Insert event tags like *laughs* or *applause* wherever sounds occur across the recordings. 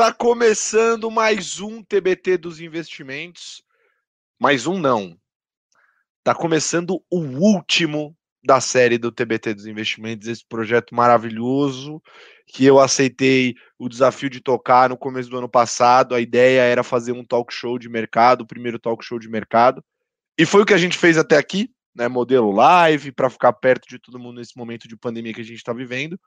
Tá começando mais um TBT dos investimentos. Mais um não. Tá começando o último da série do TBT dos investimentos, esse projeto maravilhoso que eu aceitei o desafio de tocar no começo do ano passado. A ideia era fazer um talk show de mercado, o primeiro talk show de mercado. E foi o que a gente fez até aqui, né? Modelo live, para ficar perto de todo mundo nesse momento de pandemia que a gente está vivendo.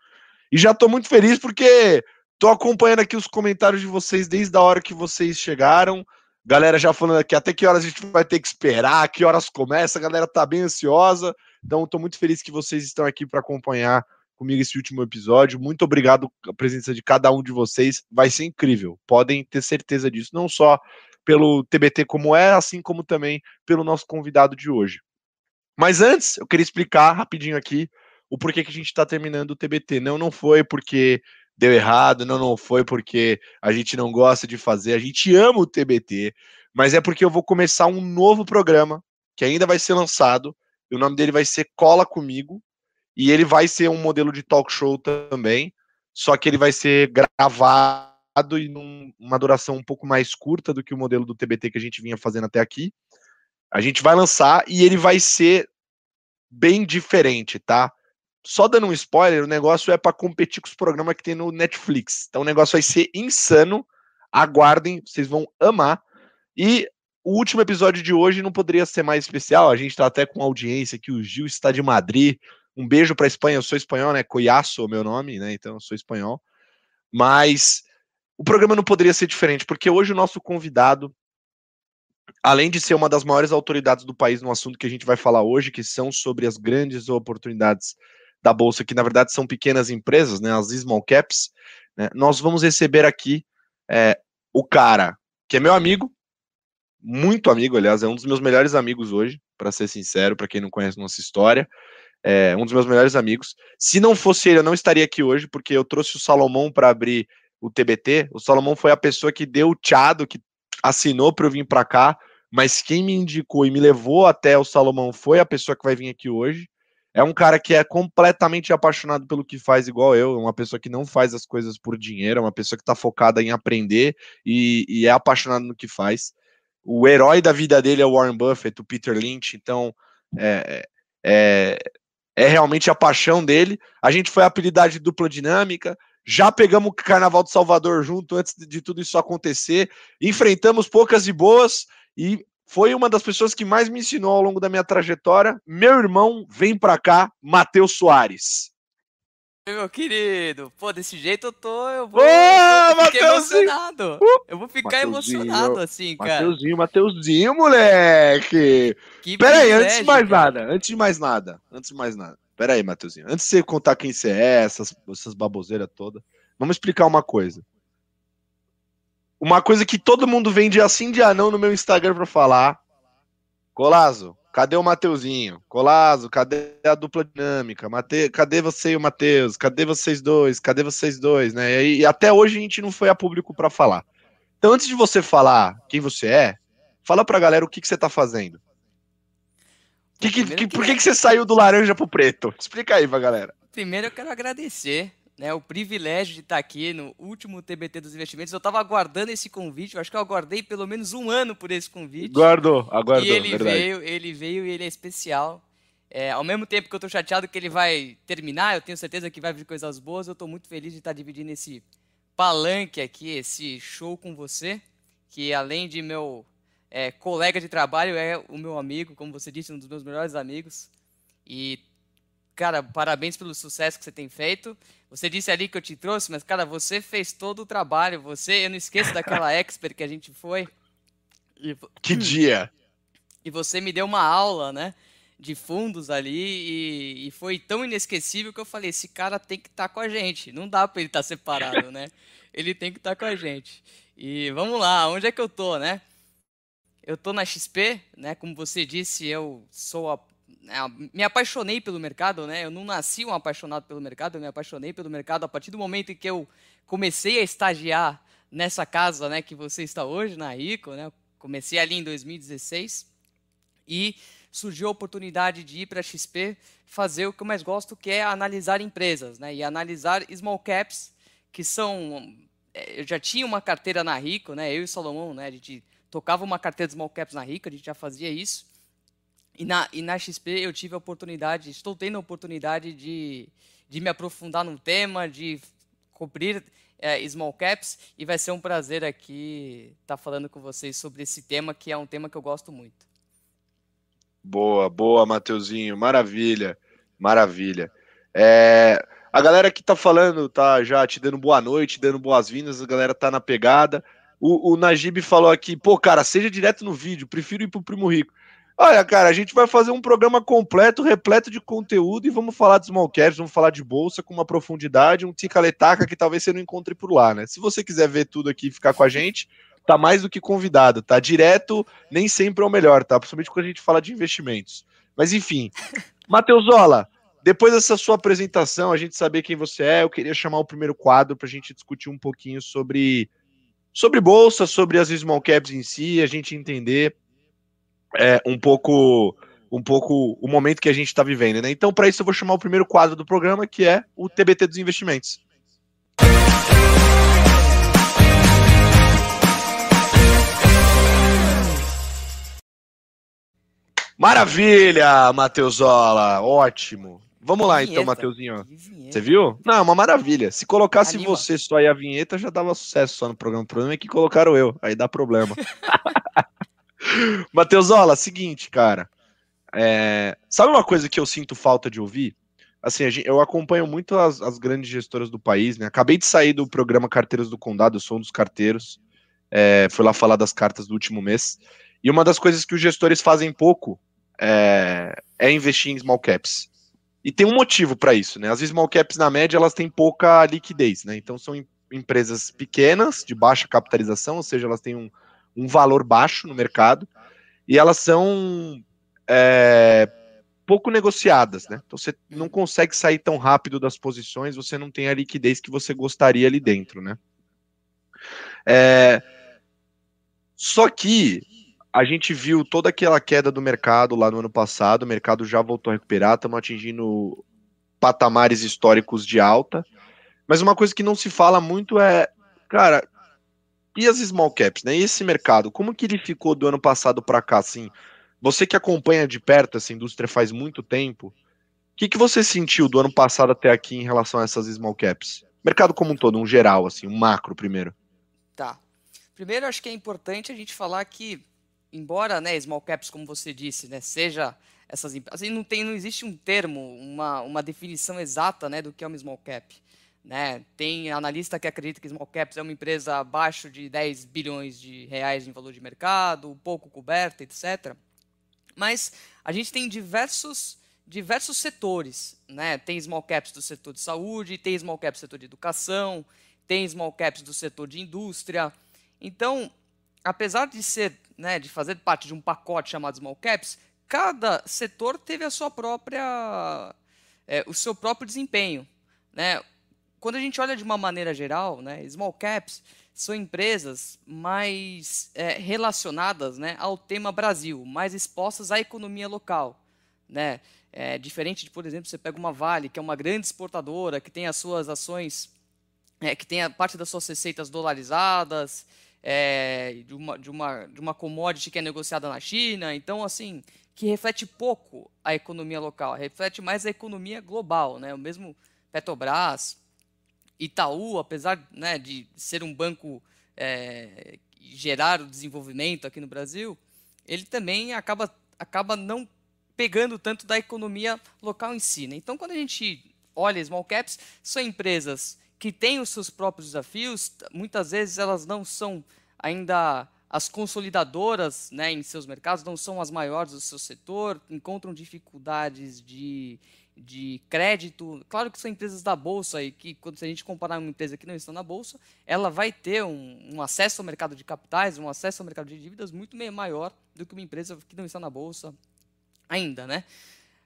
E já estou muito feliz porque estou acompanhando aqui os comentários de vocês desde a hora que vocês chegaram. Galera já falando aqui até que horas a gente vai ter que esperar, que horas começa, a galera tá bem ansiosa. Então, estou muito feliz que vocês estão aqui para acompanhar comigo esse último episódio. Muito obrigado a presença de cada um de vocês. Vai ser incrível. Podem ter certeza disso. Não só pelo TBT como é, assim como também pelo nosso convidado de hoje. Mas antes, eu queria explicar rapidinho aqui o porquê que a gente está terminando o TBT. Não, não foi porque deu errado, não, não foi porque a gente não gosta de fazer, a gente ama o TBT, mas é porque eu vou começar um novo programa que ainda vai ser lançado. o nome dele vai ser Cola Comigo, e ele vai ser um modelo de talk show também, só que ele vai ser gravado e numa duração um pouco mais curta do que o modelo do TBT que a gente vinha fazendo até aqui. A gente vai lançar e ele vai ser bem diferente, tá? Só dando um spoiler, o negócio é para competir com os programas que tem no Netflix. Então o negócio vai ser insano. Aguardem, vocês vão amar. E o último episódio de hoje não poderia ser mais especial. A gente está até com audiência que o Gil está de Madrid. Um beijo para Espanha. Eu sou espanhol, né? Coiaço, meu nome, né? Então eu sou espanhol. Mas o programa não poderia ser diferente, porque hoje o nosso convidado, além de ser uma das maiores autoridades do país no assunto que a gente vai falar hoje, que são sobre as grandes oportunidades da bolsa, que na verdade são pequenas empresas, né? As small caps. Né, nós vamos receber aqui é, o cara que é meu amigo, muito amigo, aliás, é um dos meus melhores amigos hoje, para ser sincero, para quem não conhece nossa história é, um dos meus melhores amigos. Se não fosse ele, eu não estaria aqui hoje, porque eu trouxe o Salomão para abrir o TBT. O Salomão foi a pessoa que deu o tchado, que assinou para eu vir para cá, mas quem me indicou e me levou até o Salomão foi a pessoa que vai vir aqui hoje. É um cara que é completamente apaixonado pelo que faz, igual eu. É uma pessoa que não faz as coisas por dinheiro, é uma pessoa que está focada em aprender e, e, é apaixonado no que faz. O herói da vida dele é o Warren Buffett, o Peter Lynch. Então, é, é, é realmente a paixão dele. A gente foi apelidado de dupla dinâmica, já pegamos o Carnaval de Salvador junto antes de tudo isso acontecer, enfrentamos poucas e boas e foi uma das pessoas que mais me ensinou ao longo da minha trajetória. Meu irmão, vem pra cá, Matheus Soares. Meu querido, pô, desse jeito eu tô, eu vou, eu ficar emocionado. Uh, eu vou ficar emocionado assim, cara. Mateuzinho, Mateuzinho, moleque. Que Pera aí, antes de mais cara. nada, antes de mais nada, antes de mais nada. Pera aí, Mateuzinho, antes de você contar quem você é, essas, essas baboseiras todas, vamos explicar uma coisa. Uma coisa que todo mundo vem de assim de anão no meu Instagram pra falar. Colazo, Cadê o Mateuzinho? Colazo, cadê a dupla dinâmica? Mate... Cadê você e o Matheus? Cadê vocês dois? Cadê vocês dois? Né? E, e até hoje a gente não foi a público para falar. Então, antes de você falar quem você é, fala pra galera o que, que você tá fazendo. Que, que, que, por que, que você saiu do laranja pro preto? Explica aí pra galera. Primeiro eu quero agradecer né, o privilégio de estar aqui no último TBT dos investimentos. Eu estava aguardando esse convite, eu acho que eu aguardei pelo menos um ano por esse convite. Guardou, aguardou. E ele verdade. veio, ele veio e ele é especial. É, ao mesmo tempo que eu estou chateado que ele vai terminar, eu tenho certeza que vai vir coisas boas, eu estou muito feliz de estar dividindo esse palanque aqui, esse show com você, que além de meu é, colega de trabalho, é o meu amigo, como você disse, um dos meus melhores amigos. E cara, parabéns pelo sucesso que você tem feito. Você disse ali que eu te trouxe, mas, cara, você fez todo o trabalho. Você, eu não esqueço daquela *laughs* expert que a gente foi. E, que dia! E você me deu uma aula, né? De fundos ali e, e foi tão inesquecível que eu falei: esse cara tem que estar tá com a gente. Não dá para ele estar tá separado, né? Ele tem que estar tá com a gente. E vamos lá, onde é que eu tô, né? Eu tô na XP, né? Como você disse, eu sou a me apaixonei pelo mercado, né? Eu não nasci um apaixonado pelo mercado, eu me apaixonei pelo mercado a partir do momento em que eu comecei a estagiar nessa casa, né, que você está hoje, na Rico, né? comecei ali em 2016 e surgiu a oportunidade de ir para a XP fazer o que eu mais gosto, que é analisar empresas, né? E analisar small caps, que são é, eu já tinha uma carteira na Rico, né? Eu e o Salomão, né? A gente tocava uma carteira de small caps na Rico, a gente já fazia isso. E na, e na XP eu tive a oportunidade, estou tendo a oportunidade de, de me aprofundar no tema, de cobrir é, small caps e vai ser um prazer aqui estar tá falando com vocês sobre esse tema que é um tema que eu gosto muito. Boa, boa, Mateuzinho, maravilha, maravilha. É, a galera que tá falando, tá já te dando boa noite, dando boas-vindas, a galera tá na pegada. O, o Najib falou aqui, pô, cara, seja direto no vídeo, prefiro ir pro Primo Rico. Olha, cara, a gente vai fazer um programa completo, repleto de conteúdo e vamos falar de small caps, vamos falar de bolsa com uma profundidade, um ticaletaca que talvez você não encontre por lá, né? Se você quiser ver tudo aqui e ficar com a gente, tá mais do que convidado, tá? Direto nem sempre é o melhor, tá? Principalmente quando a gente fala de investimentos. Mas enfim, *laughs* Mateusola, depois dessa sua apresentação, a gente saber quem você é, eu queria chamar o primeiro quadro para a gente discutir um pouquinho sobre, sobre bolsa, sobre as small caps em si, a gente entender é, um pouco um pouco o momento que a gente está vivendo. Né? Então, para isso, eu vou chamar o primeiro quadro do programa, que é o TBT dos investimentos. Maravilha, Mateusola, ótimo. Vamos lá então, Mateuzinho. Você viu? Não, é uma maravilha. Se colocasse Anima. você só aí a vinheta, já dava sucesso só no programa. O problema é que colocaram eu, aí dá problema. *laughs* *laughs* Mateuzola, seguinte, cara. É... Sabe uma coisa que eu sinto falta de ouvir? Assim, eu acompanho muito as, as, grandes gestoras do país, né? Acabei de sair do programa Carteiros do Condado, eu sou um dos carteiros. É, fui lá falar das cartas do último mês. E uma das coisas que os gestores fazem pouco é, é investir em small caps. E tem um motivo para isso, né? As small caps, na média, elas têm pouca liquidez, né? Então são empresas pequenas, de baixa capitalização, ou seja, elas têm um, um valor baixo no mercado, e elas são é, pouco negociadas, né? Então você não consegue sair tão rápido das posições, você não tem a liquidez que você gostaria ali dentro, né? É, só que a gente viu toda aquela queda do mercado lá no ano passado, o mercado já voltou a recuperar, estamos atingindo patamares históricos de alta. Mas uma coisa que não se fala muito é, cara, e as small caps, né? E esse mercado, como que ele ficou do ano passado para cá, assim? Você que acompanha de perto essa indústria faz muito tempo, o que, que você sentiu do ano passado até aqui em relação a essas small caps? Mercado como um todo, um geral, assim, um macro primeiro. Tá. Primeiro, acho que é importante a gente falar que embora né, small caps, como você disse, né, seja essas assim, não tem não existe um termo, uma, uma definição exata né, do que é uma small cap. Né? Tem analista que acredita que small caps é uma empresa abaixo de 10 bilhões de reais em valor de mercado, pouco coberta, etc. Mas a gente tem diversos diversos setores, né? Tem small caps do setor de saúde, tem small caps do setor de educação, tem small caps do setor de indústria. Então, apesar de ser, né, de fazer parte de um pacote chamado small caps, cada setor teve a sua própria, é, o seu próprio desempenho, né? Quando a gente olha de uma maneira geral, né, small caps são empresas mais é, relacionadas, né, ao tema Brasil, mais expostas à economia local, né? É, diferente de, por exemplo, você pega uma Vale, que é uma grande exportadora, que tem as suas ações, é, que tem a parte das suas receitas dolarizadas, é, de, uma, de, uma, de uma commodity que é negociada na China. Então, assim, que reflete pouco a economia local, reflete mais a economia global. Né? O mesmo Petrobras, Itaú, apesar né, de ser um banco é, gerar o desenvolvimento aqui no Brasil, ele também acaba, acaba não pegando tanto da economia local em si. Né? Então, quando a gente olha small caps, são empresas que têm os seus próprios desafios, muitas vezes elas não são ainda as consolidadoras né, em seus mercados, não são as maiores do seu setor, encontram dificuldades de, de crédito. Claro que são empresas da bolsa e que, quando a gente comparar uma empresa que não está na bolsa, ela vai ter um, um, acesso ao mercado de capitais, um acesso ao mercado de dívidas muito maior do que uma empresa que não está na bolsa ainda, né?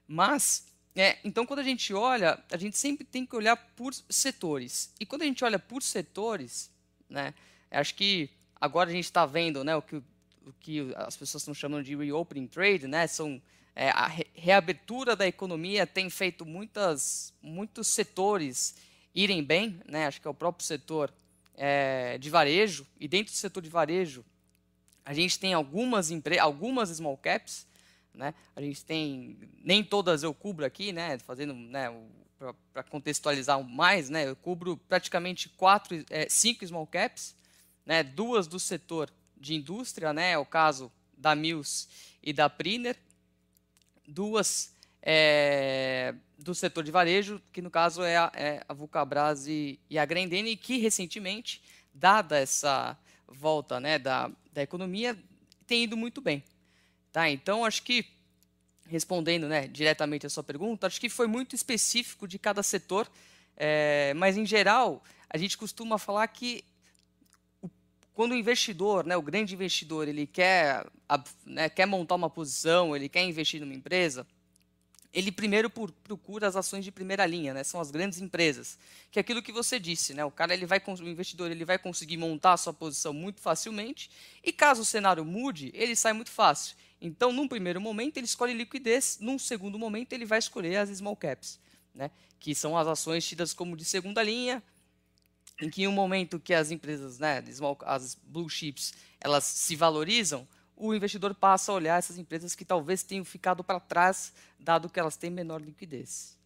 Mas é, então, quando a gente olha, a gente sempre tem que olhar por setores. E quando a gente olha por setores, né, acho que agora a gente está vendo né, o, que, o que as pessoas estão chamando de reopening trade, né, são é, a reabertura da economia tem feito muitas, muitos setores irem bem, né, acho que é o próprio setor é, de varejo, e dentro do setor de varejo, a gente tem algumas, algumas small caps, né? A gente tem, nem todas eu cubro aqui, né? Fazendo, né? Para contextualizar mais, né? Eu cubro praticamente quatro, é, cinco small caps, né? Duas do setor de indústria, né? É o caso da Mills e da Priner. Duas é, do setor de varejo, que no caso é a, é a Vulcabras e, e a Grendene, que recentemente, dada essa volta né, da, da economia, tem ido muito bem. Tá? Então, acho que, respondendo né, diretamente a sua pergunta, acho que foi muito específico de cada setor, é, mas, em geral, a gente costuma falar que quando o investidor, né, o grande investidor, ele quer, né, quer montar uma posição, ele quer investir numa empresa, ele primeiro procura as ações de primeira linha, né? São as grandes empresas, que é aquilo que você disse, né? O cara ele vai, o investidor ele vai conseguir montar a sua posição muito facilmente e caso o cenário mude, ele sai muito fácil. Então, num primeiro momento ele escolhe liquidez, num segundo momento ele vai escolher as small caps, né? Que são as ações tidas como de segunda linha, em que em um momento que as empresas, né, as blue chips, elas se valorizam, o investidor passa a olhar essas empresas que talvez tenham ficado para trás, dado que elas têm menor liquidez.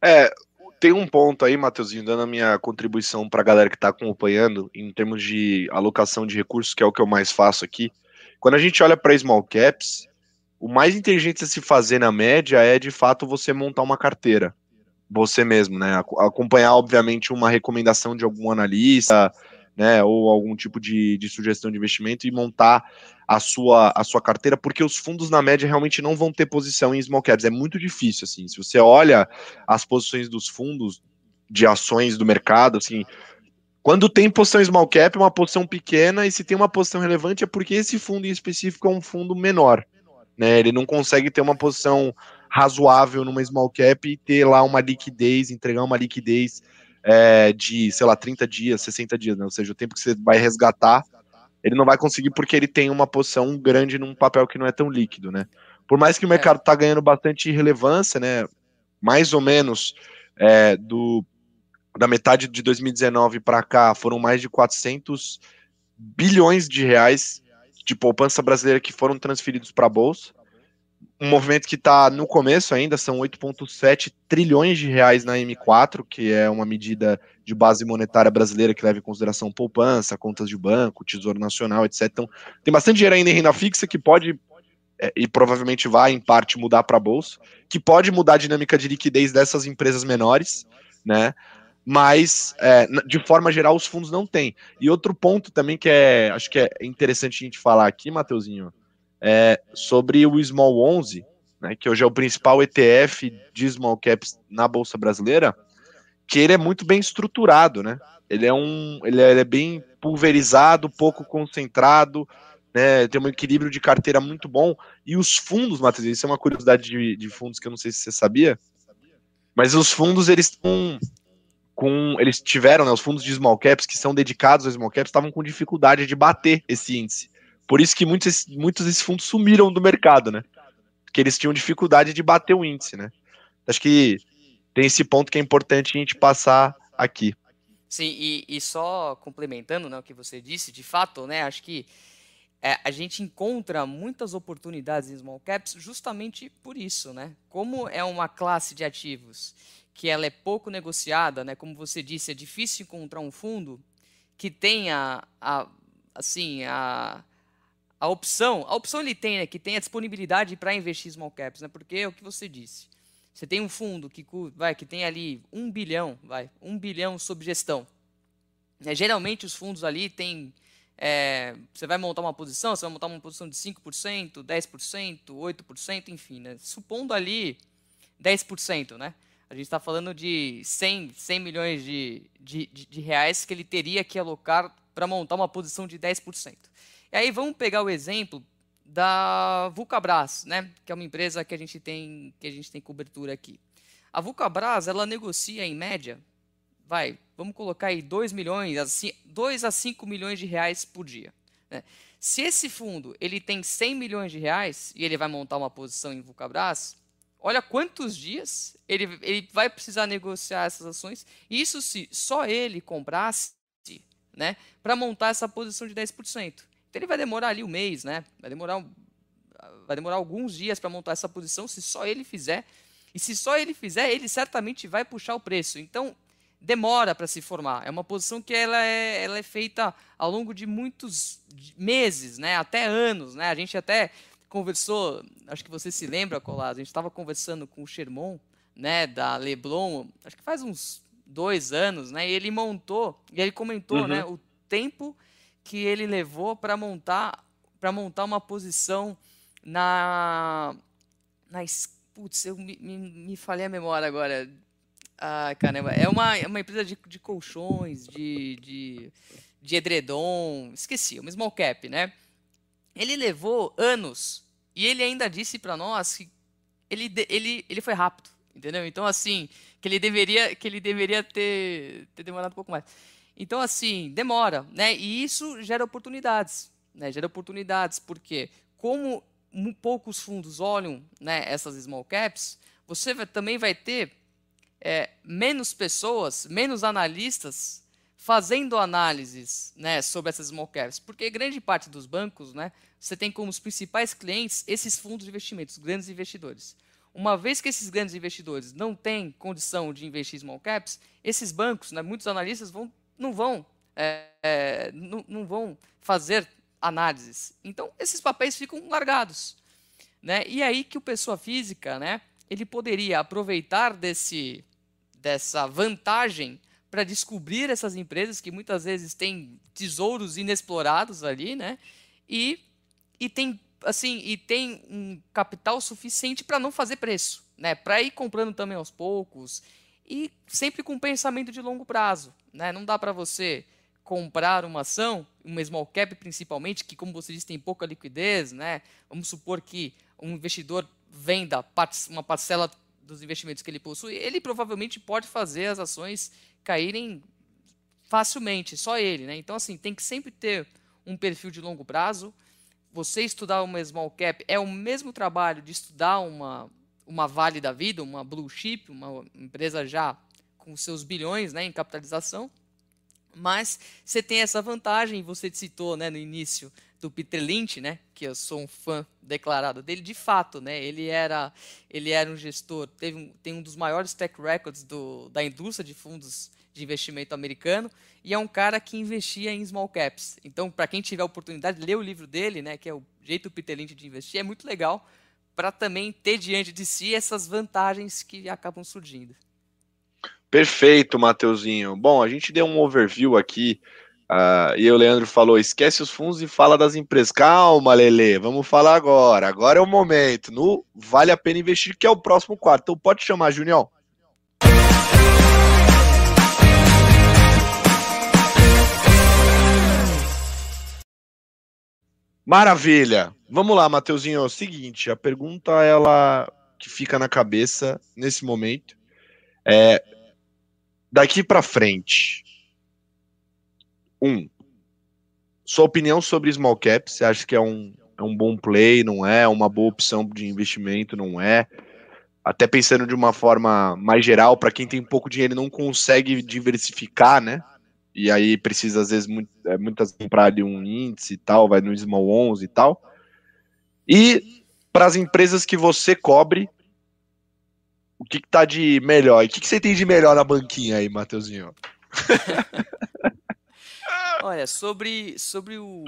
É, tem um ponto aí, Matheusinho, dando a minha contribuição para a galera que está acompanhando, em termos de alocação de recursos, que é o que eu mais faço aqui. Quando a gente olha para small caps, o mais inteligente a se fazer na média é, de fato, você montar uma carteira. Você mesmo, né? Acompanhar, obviamente, uma recomendação de algum analista, né, ou algum tipo de, de sugestão de investimento e montar a sua, a sua carteira, porque os fundos na média realmente não vão ter posição em small caps. É muito difícil, assim. Se você olha as posições dos fundos de ações do mercado, assim, quando tem posição small cap, é uma posição pequena, e se tem uma posição relevante é porque esse fundo em específico é um fundo menor. Né? Ele não consegue ter uma posição razoável numa small cap e ter lá uma liquidez, entregar uma liquidez é, de, sei lá, 30 dias, 60 dias, né? Ou seja, o tempo que você vai resgatar, ele não vai conseguir porque ele tem uma posição grande num papel que não é tão líquido, né? Por mais que o mercado está ganhando bastante relevância, né? Mais ou menos é, do da metade de 2019 para cá foram mais de 400 bilhões de reais de poupança brasileira que foram transferidos para a bolsa um movimento que está no começo ainda, são 8,7 trilhões de reais na M4, que é uma medida de base monetária brasileira que leva em consideração poupança, contas de banco, tesouro nacional, etc. Então, tem bastante dinheiro ainda em renda fixa que pode, é, e provavelmente vai, em parte, mudar para a Bolsa, que pode mudar a dinâmica de liquidez dessas empresas menores, né? Mas, é, de forma geral, os fundos não têm. E outro ponto também que é, acho que é interessante a gente falar aqui, Mateuzinho, é, sobre o Small 11, né, que hoje é o principal ETF de small caps na bolsa brasileira, que ele é muito bem estruturado, né? Ele é um, ele é, ele é bem pulverizado, pouco concentrado, né? Tem um equilíbrio de carteira muito bom e os fundos, Matheus, isso é uma curiosidade de, de fundos que eu não sei se você sabia, mas os fundos eles estão com, eles tiveram, né, os fundos de small caps que são dedicados aos small caps estavam com dificuldade de bater esse índice. Por isso que muitos, muitos desses fundos sumiram do mercado, né? Porque eles tinham dificuldade de bater o índice, né? Acho que tem esse ponto que é importante a gente passar aqui. Sim, e, e só complementando né, o que você disse, de fato, né, acho que é, a gente encontra muitas oportunidades em small caps justamente por isso, né? Como é uma classe de ativos que ela é pouco negociada, né? Como você disse, é difícil encontrar um fundo que tenha a, assim a a opção, a opção ele tem, né, que tem a disponibilidade para investir small caps, né, porque é o que você disse. Você tem um fundo que, vai, que tem ali um bilhão, vai, um bilhão sob gestão. É, geralmente os fundos ali têm, é, você vai montar uma posição, você vai montar uma posição de 5%, 10%, 8%, enfim, né, supondo ali 10%, né, a gente está falando de 100, 100 milhões de, de, de, de reais que ele teria que alocar para montar uma posição de 10%. E aí vamos pegar o exemplo da Vulcabras, né, que é uma empresa que a gente tem que a gente tem cobertura aqui. A Vulcabras, ela negocia em média, vai, vamos colocar aí 2 milhões, assim, 2 a 5 milhões de reais por dia. Né? Se esse fundo ele tem 100 milhões de reais e ele vai montar uma posição em Vulcabras, Olha quantos dias ele, ele vai precisar negociar essas ações. Isso se só ele comprasse, né, para montar essa posição de 10%. Então ele vai demorar ali um mês, né? Vai demorar, vai demorar alguns dias para montar essa posição, se só ele fizer. E se só ele fizer, ele certamente vai puxar o preço. Então demora para se formar. É uma posição que ela é, ela é feita ao longo de muitos meses, né? Até anos, né? A gente até conversou, acho que você se lembra, Colado, a gente estava conversando com o Sherman, né, da Leblon, acho que faz uns dois anos, né, e ele montou, e ele comentou, uhum. né, o tempo que ele levou para montar, para montar uma posição na, na putz, eu me, me, me falei a memória agora, ah, caramba, é uma, é uma empresa de, de colchões, de, de, de edredom, esqueci, uma small cap, né, ele levou anos e ele ainda disse para nós que ele, ele, ele foi rápido, entendeu? Então, assim, que ele deveria, que ele deveria ter, ter demorado um pouco mais. Então, assim, demora, né? E isso gera oportunidades, né? Gera oportunidades, porque como poucos fundos olham né, essas small caps, você vai, também vai ter é, menos pessoas, menos analistas fazendo análises né, sobre essas small caps, porque grande parte dos bancos, né, você tem como os principais clientes esses fundos de investimentos, grandes investidores. Uma vez que esses grandes investidores não têm condição de investir em small caps, esses bancos, né, muitos analistas vão, não vão é, é, não, não, vão fazer análises. Então esses papéis ficam largados, né? E aí que o pessoa física, né, ele poderia aproveitar desse dessa vantagem para descobrir essas empresas que muitas vezes têm tesouros inexplorados ali, né? E, e tem assim e tem um capital suficiente para não fazer preço, né? Para ir comprando também aos poucos e sempre com pensamento de longo prazo, né? Não dá para você comprar uma ação, uma small cap principalmente, que como você disse tem pouca liquidez, né? Vamos supor que um investidor venda uma parcela dos investimentos que ele possui, ele provavelmente pode fazer as ações caírem facilmente, só ele, né? Então assim, tem que sempre ter um perfil de longo prazo. Você estudar uma small cap é o mesmo trabalho de estudar uma uma Vale da vida, uma blue chip, uma empresa já com seus bilhões, né, em capitalização. Mas você tem essa vantagem, você citou, né, no início do Peter Lynch, né, que eu sou um fã declarado dele, de fato, né, ele era ele era um gestor, teve um, tem um dos maiores tech records do, da indústria de fundos de investimento americano e é um cara que investia em small caps. Então, para quem tiver oportunidade, ler o livro dele, né, que é o jeito Peter Lynch de investir, é muito legal para também ter diante de si essas vantagens que acabam surgindo. Perfeito, Mateuzinho. Bom, a gente deu um overview aqui uh, e o Leandro falou: esquece os fundos e fala das empresas. Calma, Lele, vamos falar agora. Agora é o momento. No Vale a Pena Investir, que é o próximo quadro. Então pode chamar, Junião. Maravilha. Vamos lá, Mateuzinho. É o seguinte, a pergunta ela que fica na cabeça nesse momento é daqui para frente. Um, sua opinião sobre small cap, você acha que é um, é um bom play, não é? Uma boa opção de investimento, não é? Até pensando de uma forma mais geral, para quem tem pouco dinheiro e não consegue diversificar, né? E aí precisa às vezes muito, é, muitas comprar ali um índice e tal, vai no Small 11 e tal. E para as empresas que você cobre, o que, que tá de melhor? E o que, que você tem de melhor na banquinha aí, Matheusinho? *laughs* Olha, sobre, sobre o,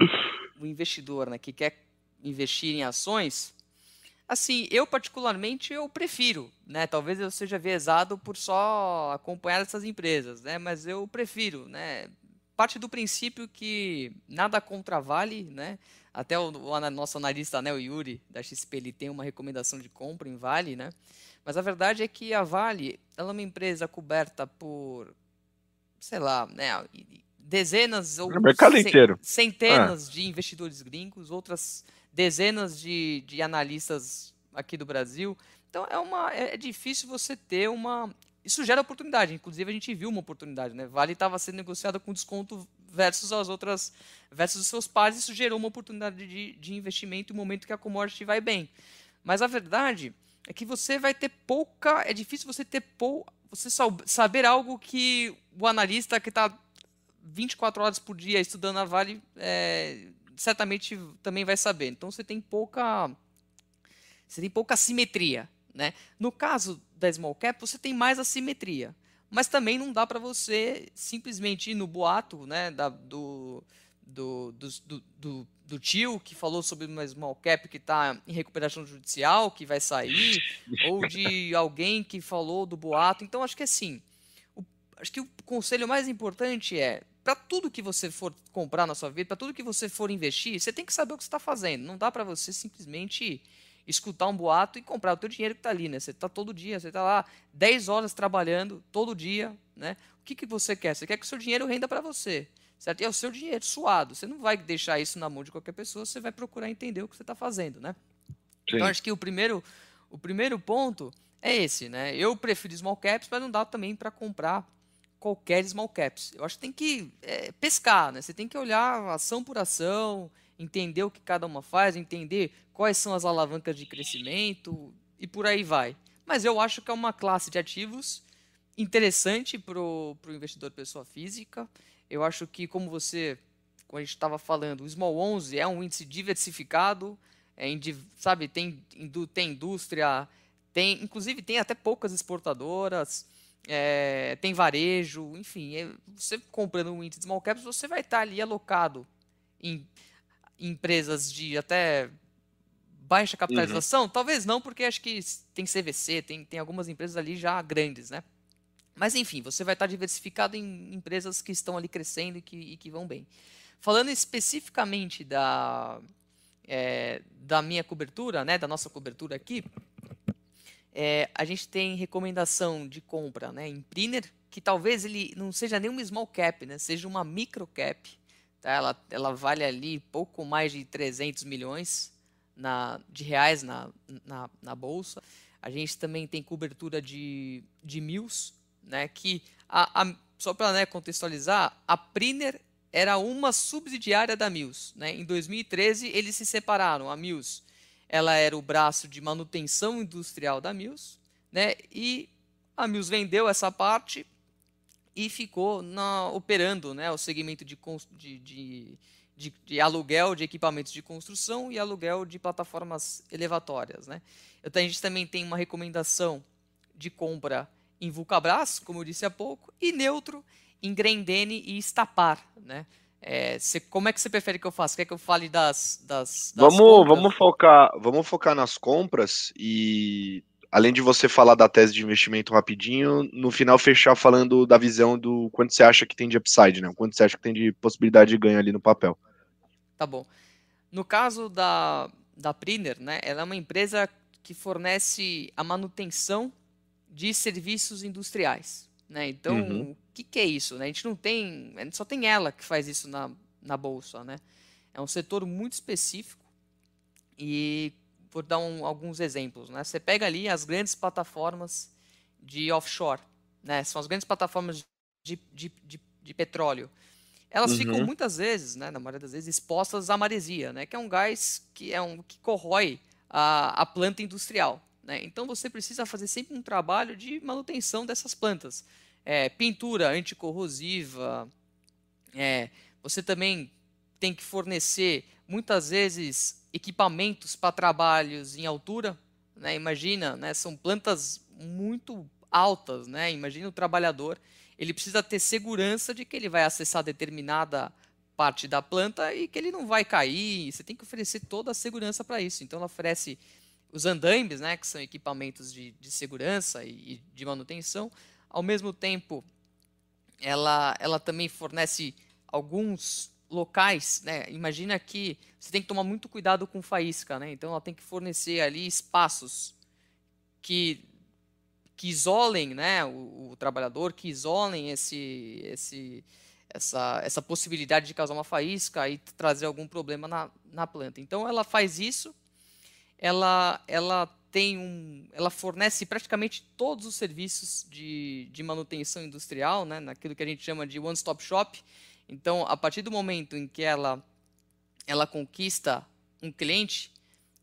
o investidor né, que quer investir em ações, Assim, eu particularmente eu prefiro, né? Talvez eu seja viesado por só acompanhar essas empresas, né? Mas eu prefiro, né? Parte do princípio que nada contra Vale, né? Até o, o nosso analista, né, o Yuri da XP, ele tem uma recomendação de compra em Vale, né? Mas a verdade é que a Vale, ela é uma empresa coberta por, sei lá, né? Dezenas ou centenas ah. de investidores gringos, outras dezenas de, de analistas aqui do Brasil. Então é, uma, é, é difícil você ter uma. Isso gera oportunidade. Inclusive a gente viu uma oportunidade, né? Vale estava sendo negociada com desconto versus as outras, versus os seus pares. Isso gerou uma oportunidade de, de investimento no momento que a commodity vai bem. Mas a verdade é que você vai ter pouca. É difícil você ter pou, você saber algo que o analista que está 24 horas por dia estudando a Vale é, certamente também vai saber. Então você tem pouca. Você tem pouca simetria. Né? No caso da small cap, você tem mais assimetria. Mas também não dá para você simplesmente ir no boato né, da, do, do, do, do, do, tio que falou sobre uma small cap que está em recuperação judicial, que vai sair, ou de alguém que falou do boato. Então, acho que assim, o, acho que o conselho mais importante é, para tudo que você for comprar na sua vida, para tudo que você for investir, você tem que saber o que você está fazendo. Não dá para você simplesmente escutar um boato e comprar o teu dinheiro que está ali, né? Você está todo dia, você está lá 10 horas trabalhando, todo dia, né? O que, que você quer? Você quer que o seu dinheiro renda para você, certo? E é o seu dinheiro suado. Você não vai deixar isso na mão de qualquer pessoa, você vai procurar entender o que você está fazendo, né? Sim. Então, acho que o primeiro, o primeiro ponto é esse, né? Eu prefiro small caps, mas não dá também para comprar qualquer small caps. Eu acho que tem que é, pescar, né? Você tem que olhar ação por ação, entender o que cada uma faz, entender quais são as alavancas de crescimento e por aí vai. Mas eu acho que é uma classe de ativos interessante para o investidor pessoa física. Eu acho que, como você, como a gente estava falando, o Small 11 é um índice diversificado, é, sabe, tem, tem indústria, tem, inclusive tem até poucas exportadoras, é, tem varejo, enfim, é, você comprando um índice de small caps, você vai estar ali alocado em empresas de até baixa capitalização? Uhum. Talvez não, porque acho que tem CVC, tem, tem algumas empresas ali já grandes, né? Mas enfim, você vai estar diversificado em empresas que estão ali crescendo e que, e que vão bem. Falando especificamente da, é, da minha cobertura, né, da nossa cobertura aqui, é, a gente tem recomendação de compra né, em Priner, que talvez ele não seja nem uma small cap, né, seja uma micro cap. Tá? Ela, ela vale ali pouco mais de 300 milhões na, de reais na, na, na, bolsa. A gente também tem cobertura de, de Mills, né, que a, a só para né, contextualizar, a Priner era uma subsidiária da Mills. Né? Em 2013 eles se separaram. A Mills ela era o braço de manutenção industrial da Mills, né? e a Mills vendeu essa parte e ficou na, operando né, o segmento de, de, de, de, de aluguel de equipamentos de construção e aluguel de plataformas elevatórias. Né? a gente também tem uma recomendação de compra em Vulcabras, como eu disse há pouco, e neutro em Grendene e Estapar. Né? É, como é que você prefere que eu faça? Quer que eu fale das, das, das vamos, vamos focar, vamos focar nas compras e além de você falar da tese de investimento rapidinho, no final fechar falando da visão do quanto você acha que tem de upside, né? Quanto você acha que tem de possibilidade de ganho ali no papel. Tá bom. No caso da, da Priner, né, ela é uma empresa que fornece a manutenção de serviços industriais. Né? Então, uhum. o que, que, é isso? Né? A gente não tem, só tem ela que faz isso na, na bolsa. Né? É um setor muito específico e por dar um, alguns exemplos. Né? Você pega ali as grandes plataformas de offshore, né? são as grandes plataformas de, de, de, de petróleo. Elas uhum. ficam muitas vezes, né, na maioria das vezes, expostas à maresia, né, que é um gás que, é um, que corrói a, a planta industrial. Né? Então você precisa fazer sempre um trabalho de manutenção dessas plantas. É, pintura anticorrosiva, é, você também tem que fornecer muitas vezes equipamentos para trabalhos em altura, né? Imagina, né? São plantas muito altas, né? Imagina o trabalhador, ele precisa ter segurança de que ele vai acessar determinada parte da planta e que ele não vai cair. Você tem que oferecer toda a segurança para isso. Então, ela oferece os andaimes, né? Que são equipamentos de, de segurança e, e de manutenção. Ao mesmo tempo, ela, ela também fornece alguns locais, né? Imagina que você tem que tomar muito cuidado com faísca, né? Então ela tem que fornecer ali espaços que que isolem, né, o, o trabalhador, que isolem esse esse essa, essa possibilidade de causar uma faísca e trazer algum problema na, na planta. Então ela faz isso, ela, ela tem um, ela fornece praticamente todos os serviços de, de manutenção industrial, né, naquilo que a gente chama de one-stop shop. Então, a partir do momento em que ela, ela conquista um cliente,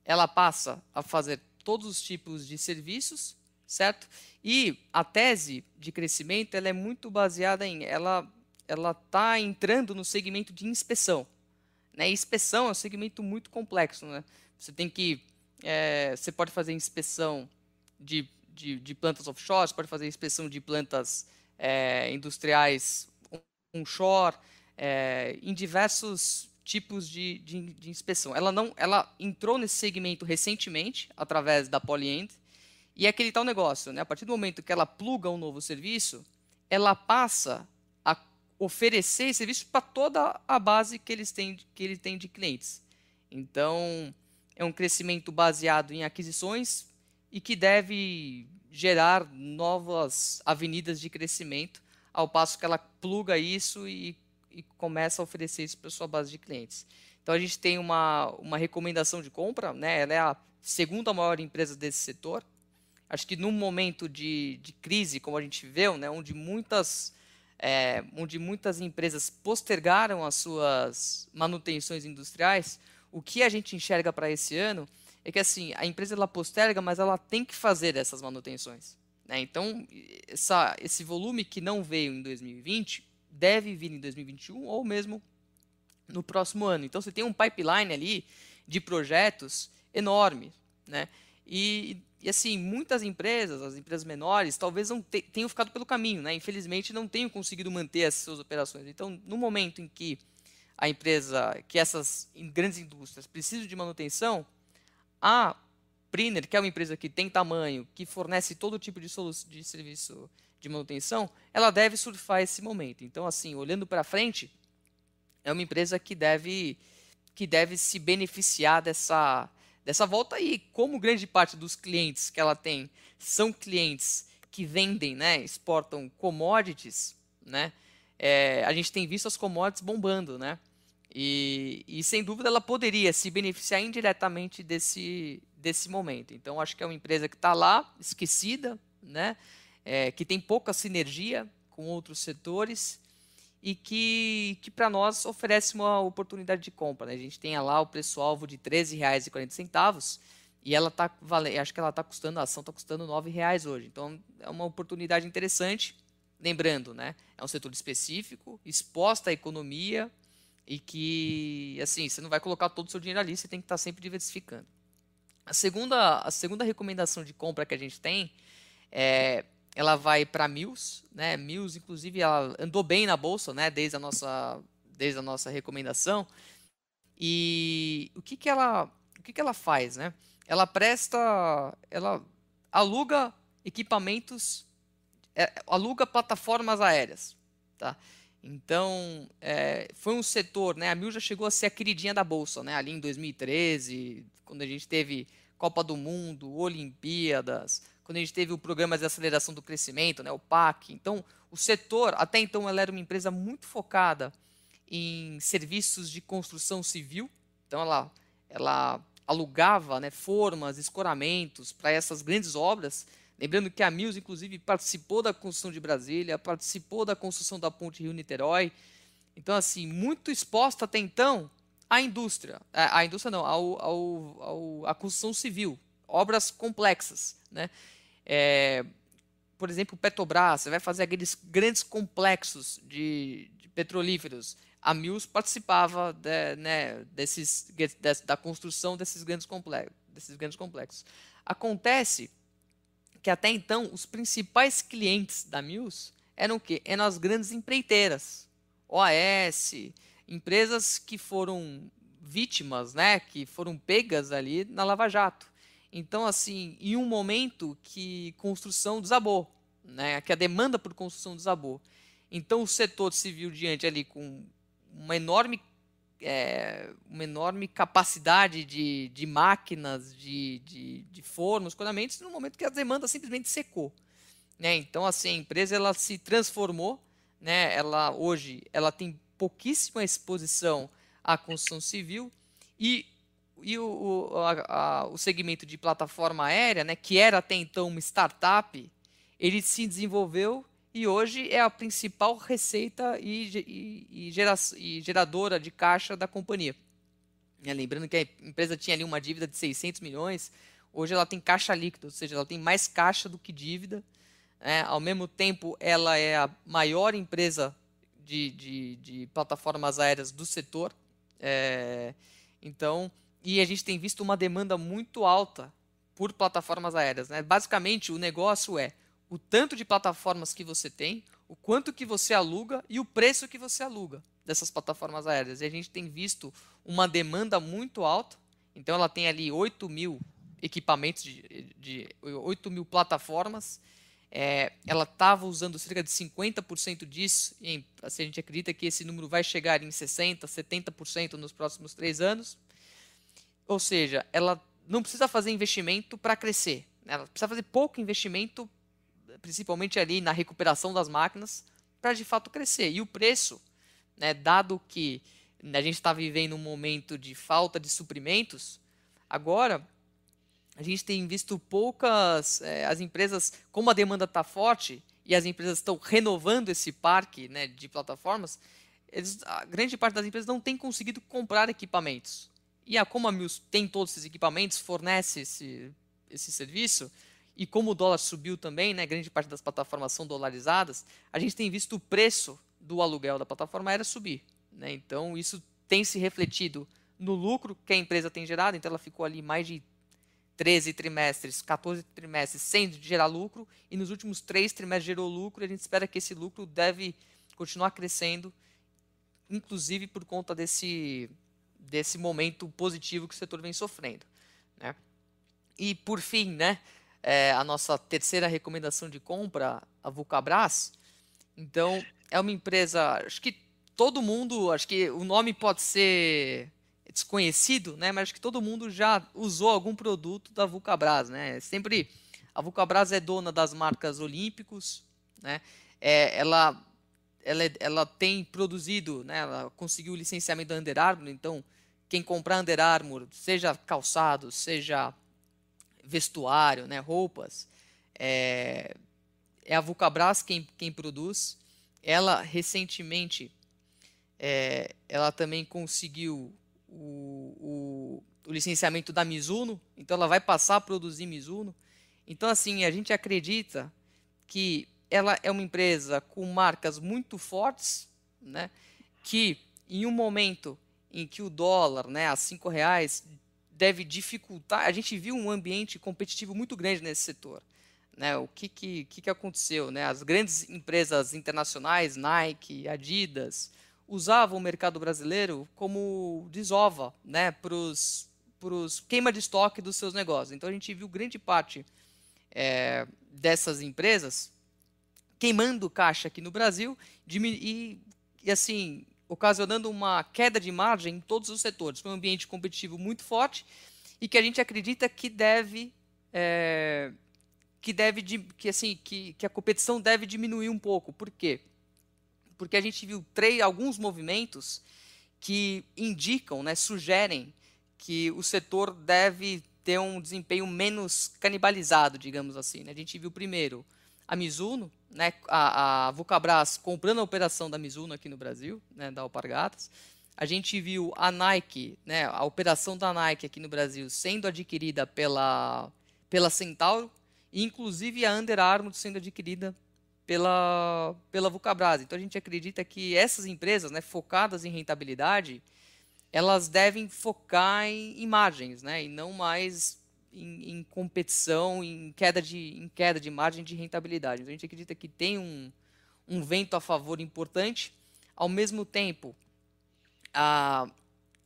ela passa a fazer todos os tipos de serviços, certo? E a tese de crescimento ela é muito baseada em ela ela está entrando no segmento de inspeção. Né? inspeção é um segmento muito complexo. Né? Você tem que é, você pode fazer inspeção de, de, de, plantas offshore, você pode fazer inspeção de plantas é, industriais onshore, é, em diversos tipos de, de, de, inspeção. Ela não, ela entrou nesse segmento recentemente através da Polyend e é aquele tal negócio, né? A partir do momento que ela pluga um novo serviço, ela passa a oferecer serviço para toda a base que eles têm, que ele tem de clientes. Então, é um crescimento baseado em aquisições e que deve gerar novas avenidas de crescimento, ao passo que ela pluga isso e e começa a oferecer isso para sua base de clientes. Então a gente tem uma, uma recomendação de compra, né? ela é a segunda maior empresa desse setor. Acho que num momento de, de crise, como a gente viveu, né? onde, muitas, é, onde muitas empresas postergaram as suas manutenções industriais, o que a gente enxerga para esse ano é que assim a empresa ela posterga, mas ela tem que fazer essas manutenções. Né? Então, essa, esse volume que não veio em 2020 deve vir em 2021 ou mesmo no próximo ano. Então você tem um pipeline ali de projetos enorme, né? E, e assim, muitas empresas, as empresas menores, talvez não te, tenham ficado pelo caminho, né? Infelizmente não tenham conseguido manter as suas operações. Então, no momento em que a empresa, que essas grandes indústrias precisam de manutenção, a Priner, que é uma empresa que tem tamanho, que fornece todo tipo de, de serviço de manutenção, ela deve surfar esse momento. Então, assim, olhando para frente, é uma empresa que deve, que deve se beneficiar dessa, dessa volta aí. Como grande parte dos clientes que ela tem são clientes que vendem, né, exportam commodities, né, é, a gente tem visto as commodities bombando, né, e, e, sem dúvida ela poderia se beneficiar indiretamente desse, desse momento. Então acho que é uma empresa que está lá, esquecida, né? é, que tem pouca sinergia com outros setores e que, que para nós oferece uma oportunidade de compra. Né? A gente tem lá o preço-alvo de R$ 13,40 e ela tá acho que ela está custando, a ação está custando R$ reais hoje. Então é uma oportunidade interessante. Lembrando, né, é um setor específico, exposta à economia e que, assim, você não vai colocar todo o seu dinheiro ali, você tem que estar tá sempre diversificando. A segunda, a segunda recomendação de compra que a gente tem é ela vai para Mills, né? Mills, inclusive, ela andou bem na bolsa, né? Desde a nossa, desde a nossa recomendação. E o que que ela, o que que ela faz, né? Ela presta, ela aluga equipamentos, é, aluga plataformas aéreas, tá? Então, é, foi um setor, né? A Mil já chegou a ser a queridinha da bolsa, né? Ali em 2013, quando a gente teve Copa do Mundo, Olimpíadas, quando a gente teve o programa de aceleração do crescimento, né, o PAC. Então, o setor, até então, ela era uma empresa muito focada em serviços de construção civil. Então, ela, ela alugava né, formas, escoramentos para essas grandes obras. Lembrando que a Mills, inclusive, participou da construção de Brasília, participou da construção da ponte Rio-Niterói. Então, assim, muito exposta até então à indústria. À indústria não, ao, ao, ao, à construção civil. Obras complexas, né? É, por exemplo, Petrobras, você vai fazer aqueles grandes complexos de, de petrolíferos. A Mills participava de, né, desses, de, da construção desses grandes, complexos, desses grandes complexos. Acontece que até então os principais clientes da Mills eram o quê? Eram as grandes empreiteiras, OAS, empresas que foram vítimas, né, que foram pegas ali na Lava Jato. Então, assim, em um momento que construção desabou, né, que a demanda por construção desabou. Então, o setor civil diante ali com uma enorme, é, uma enorme capacidade de, de máquinas, de, de, de fornos, escoamentos, no momento que a demanda simplesmente secou. Né? Então, assim, a empresa ela se transformou, né? ela hoje ela tem pouquíssima exposição à construção civil e e o, o, a, a, o segmento de plataforma aérea, né, que era até então uma startup, ele se desenvolveu e hoje é a principal receita e, e, e, gera, e geradora de caixa da companhia. Lembrando que a empresa tinha ali uma dívida de 600 milhões, Hoje ela tem caixa líquida, ou seja, ela tem mais caixa do que dívida. Né? Ao mesmo tempo, ela é a maior empresa de, de, de plataformas aéreas do setor. É, então, e a gente tem visto uma demanda muito alta por plataformas aéreas. Né? Basicamente, o negócio é o tanto de plataformas que você tem, o quanto que você aluga e o preço que você aluga dessas plataformas aéreas. E a gente tem visto uma demanda muito alta. Então ela tem ali 8 mil equipamentos de, de 8 mil plataformas. É, ela estava usando cerca de 50% disso, e assim, a gente acredita que esse número vai chegar em 60%, 70% nos próximos três anos. Ou seja, ela não precisa fazer investimento para crescer. Né? Ela precisa fazer pouco investimento, principalmente ali na recuperação das máquinas, para de fato crescer. E o preço, né, dado que a gente está vivendo um momento de falta de suprimentos, agora a gente tem visto poucas é, as empresas, como a demanda está forte e as empresas estão renovando esse parque né, de plataformas, eles, a grande parte das empresas não tem conseguido comprar equipamentos. E a, como a Mills tem todos esses equipamentos, fornece esse, esse serviço, e como o dólar subiu também, né, grande parte das plataformas são dolarizadas, a gente tem visto o preço do aluguel da plataforma aérea subir. Né? Então, isso tem se refletido no lucro que a empresa tem gerado, então ela ficou ali mais de 13 trimestres, 14 trimestres sem gerar lucro, e nos últimos três trimestres gerou lucro, e a gente espera que esse lucro deve continuar crescendo, inclusive por conta desse desse momento positivo que o setor vem sofrendo. Né? E por fim, né, é, a nossa terceira recomendação de compra, a Vulcabras. Então, é uma empresa, acho que todo mundo, acho que o nome pode ser desconhecido, né, mas acho que todo mundo já usou algum produto da Vulcabras. Né? Sempre a Vulcabras é dona das marcas Olímpicos, né? É, ela, ela, ela tem produzido, né, ela conseguiu o licenciamento da Under Armour, então quem comprar Under Armour, seja calçado, seja vestuário, né, roupas, é, é a Vulcabras quem, quem produz. Ela recentemente, é, ela também conseguiu o, o, o, licenciamento da Mizuno, então ela vai passar a produzir Mizuno. Então assim, a gente acredita que ela é uma empresa com marcas muito fortes, né, que em um momento em que o dólar, né, a cinco reais, deve dificultar. A gente viu um ambiente competitivo muito grande nesse setor. Né? O que, que, que, aconteceu? Né? As grandes empresas internacionais, Nike, Adidas, usavam o mercado brasileiro como desova né? para os queima de estoque dos seus negócios. Então a gente viu grande parte é, dessas empresas queimando caixa aqui no Brasil e, e assim ocasionando uma queda de margem em todos os setores. Foi um ambiente competitivo muito forte e que a gente acredita que deve é, que deve que assim que, que a competição deve diminuir um pouco. Por quê? Porque a gente viu três, alguns movimentos que indicam, né, sugerem que o setor deve ter um desempenho menos canibalizado, digamos assim. Né? A gente viu primeiro a Mizuno, né, a, a Vulcabras comprando a operação da Mizuno aqui no Brasil, né, da Alpargatas. A gente viu a Nike, né, a operação da Nike aqui no Brasil sendo adquirida pela, pela Centauro, e inclusive a Under Armour sendo adquirida pela, pela Vulcabras. Então a gente acredita que essas empresas, né, focadas em rentabilidade, elas devem focar em, em margens, né, e não mais em, em, competição, em queda, de, em queda de margem de rentabilidade. Então, a gente acredita que tem um, um vento a favor importante. Ao mesmo tempo, a,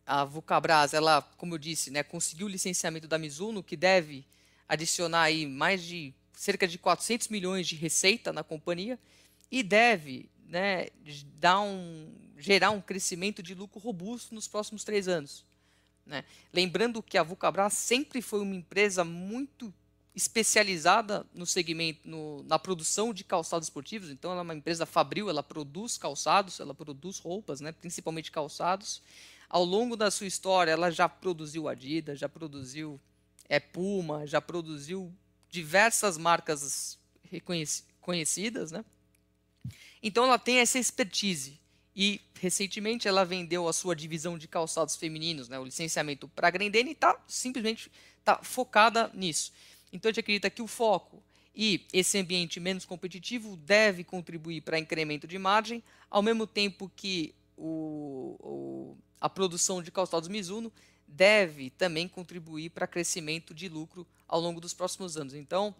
a Vulcabras, ela, como eu disse, né, conseguiu o licenciamento da Mizuno, que deve adicionar aí mais de cerca de 400 milhões de receita na companhia e deve né, dar um, gerar um crescimento de lucro robusto nos próximos três anos. Né? Lembrando que a Vulcabras sempre foi uma empresa muito especializada no segmento, no, na produção de calçados esportivos. Então, ela é uma empresa fabril, ela produz calçados, ela produz roupas, né? principalmente calçados. Ao longo da sua história, ela já produziu Adidas, já produziu é, Puma, já produziu diversas marcas conhecidas. Né? Então, ela tem essa expertise e recentemente ela vendeu a sua divisão de calçados femininos, né, o licenciamento para a Grendene e está simplesmente está focada nisso. Então a gente acredita que o foco e esse ambiente menos competitivo deve contribuir para incremento de margem, ao mesmo tempo que o, o, a produção de calçados Mizuno deve também contribuir para crescimento de lucro ao longo dos próximos anos. Então,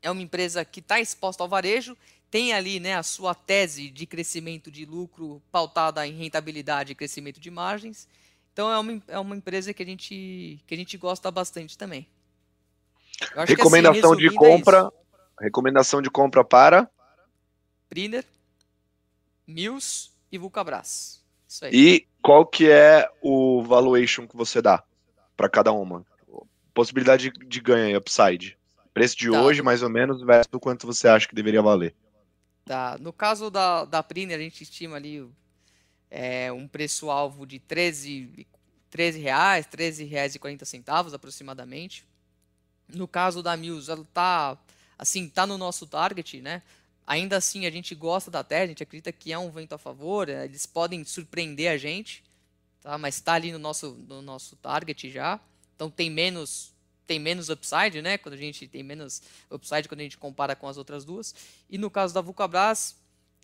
é uma empresa que está exposta ao varejo, tem ali né, a sua tese de crescimento de lucro pautada em rentabilidade e crescimento de margens. Então, é uma, é uma empresa que a, gente, que a gente gosta bastante também. Recomendação assim, de compra. É recomendação de compra para Priner, Mills e Vulcabras. Isso aí. E qual que é o valuation que você dá para cada uma? Possibilidade de, de ganho, upside. Preço de tá. hoje, mais ou menos, versus o quanto você acha que deveria valer. Tá. No caso da, da Priner, a gente estima ali é, um preço-alvo de 13, 13 reais, 13 reais e 40 centavos aproximadamente. No caso da Mills, ela tá assim, tá no nosso target, né? Ainda assim, a gente gosta da Terra, a gente acredita que é um vento a favor, eh, eles podem surpreender a gente, tá? Mas está ali no nosso no nosso target já. Então tem menos tem menos upside, né? Quando a gente tem menos upside quando a gente compara com as outras duas. E no caso da Vulcabras,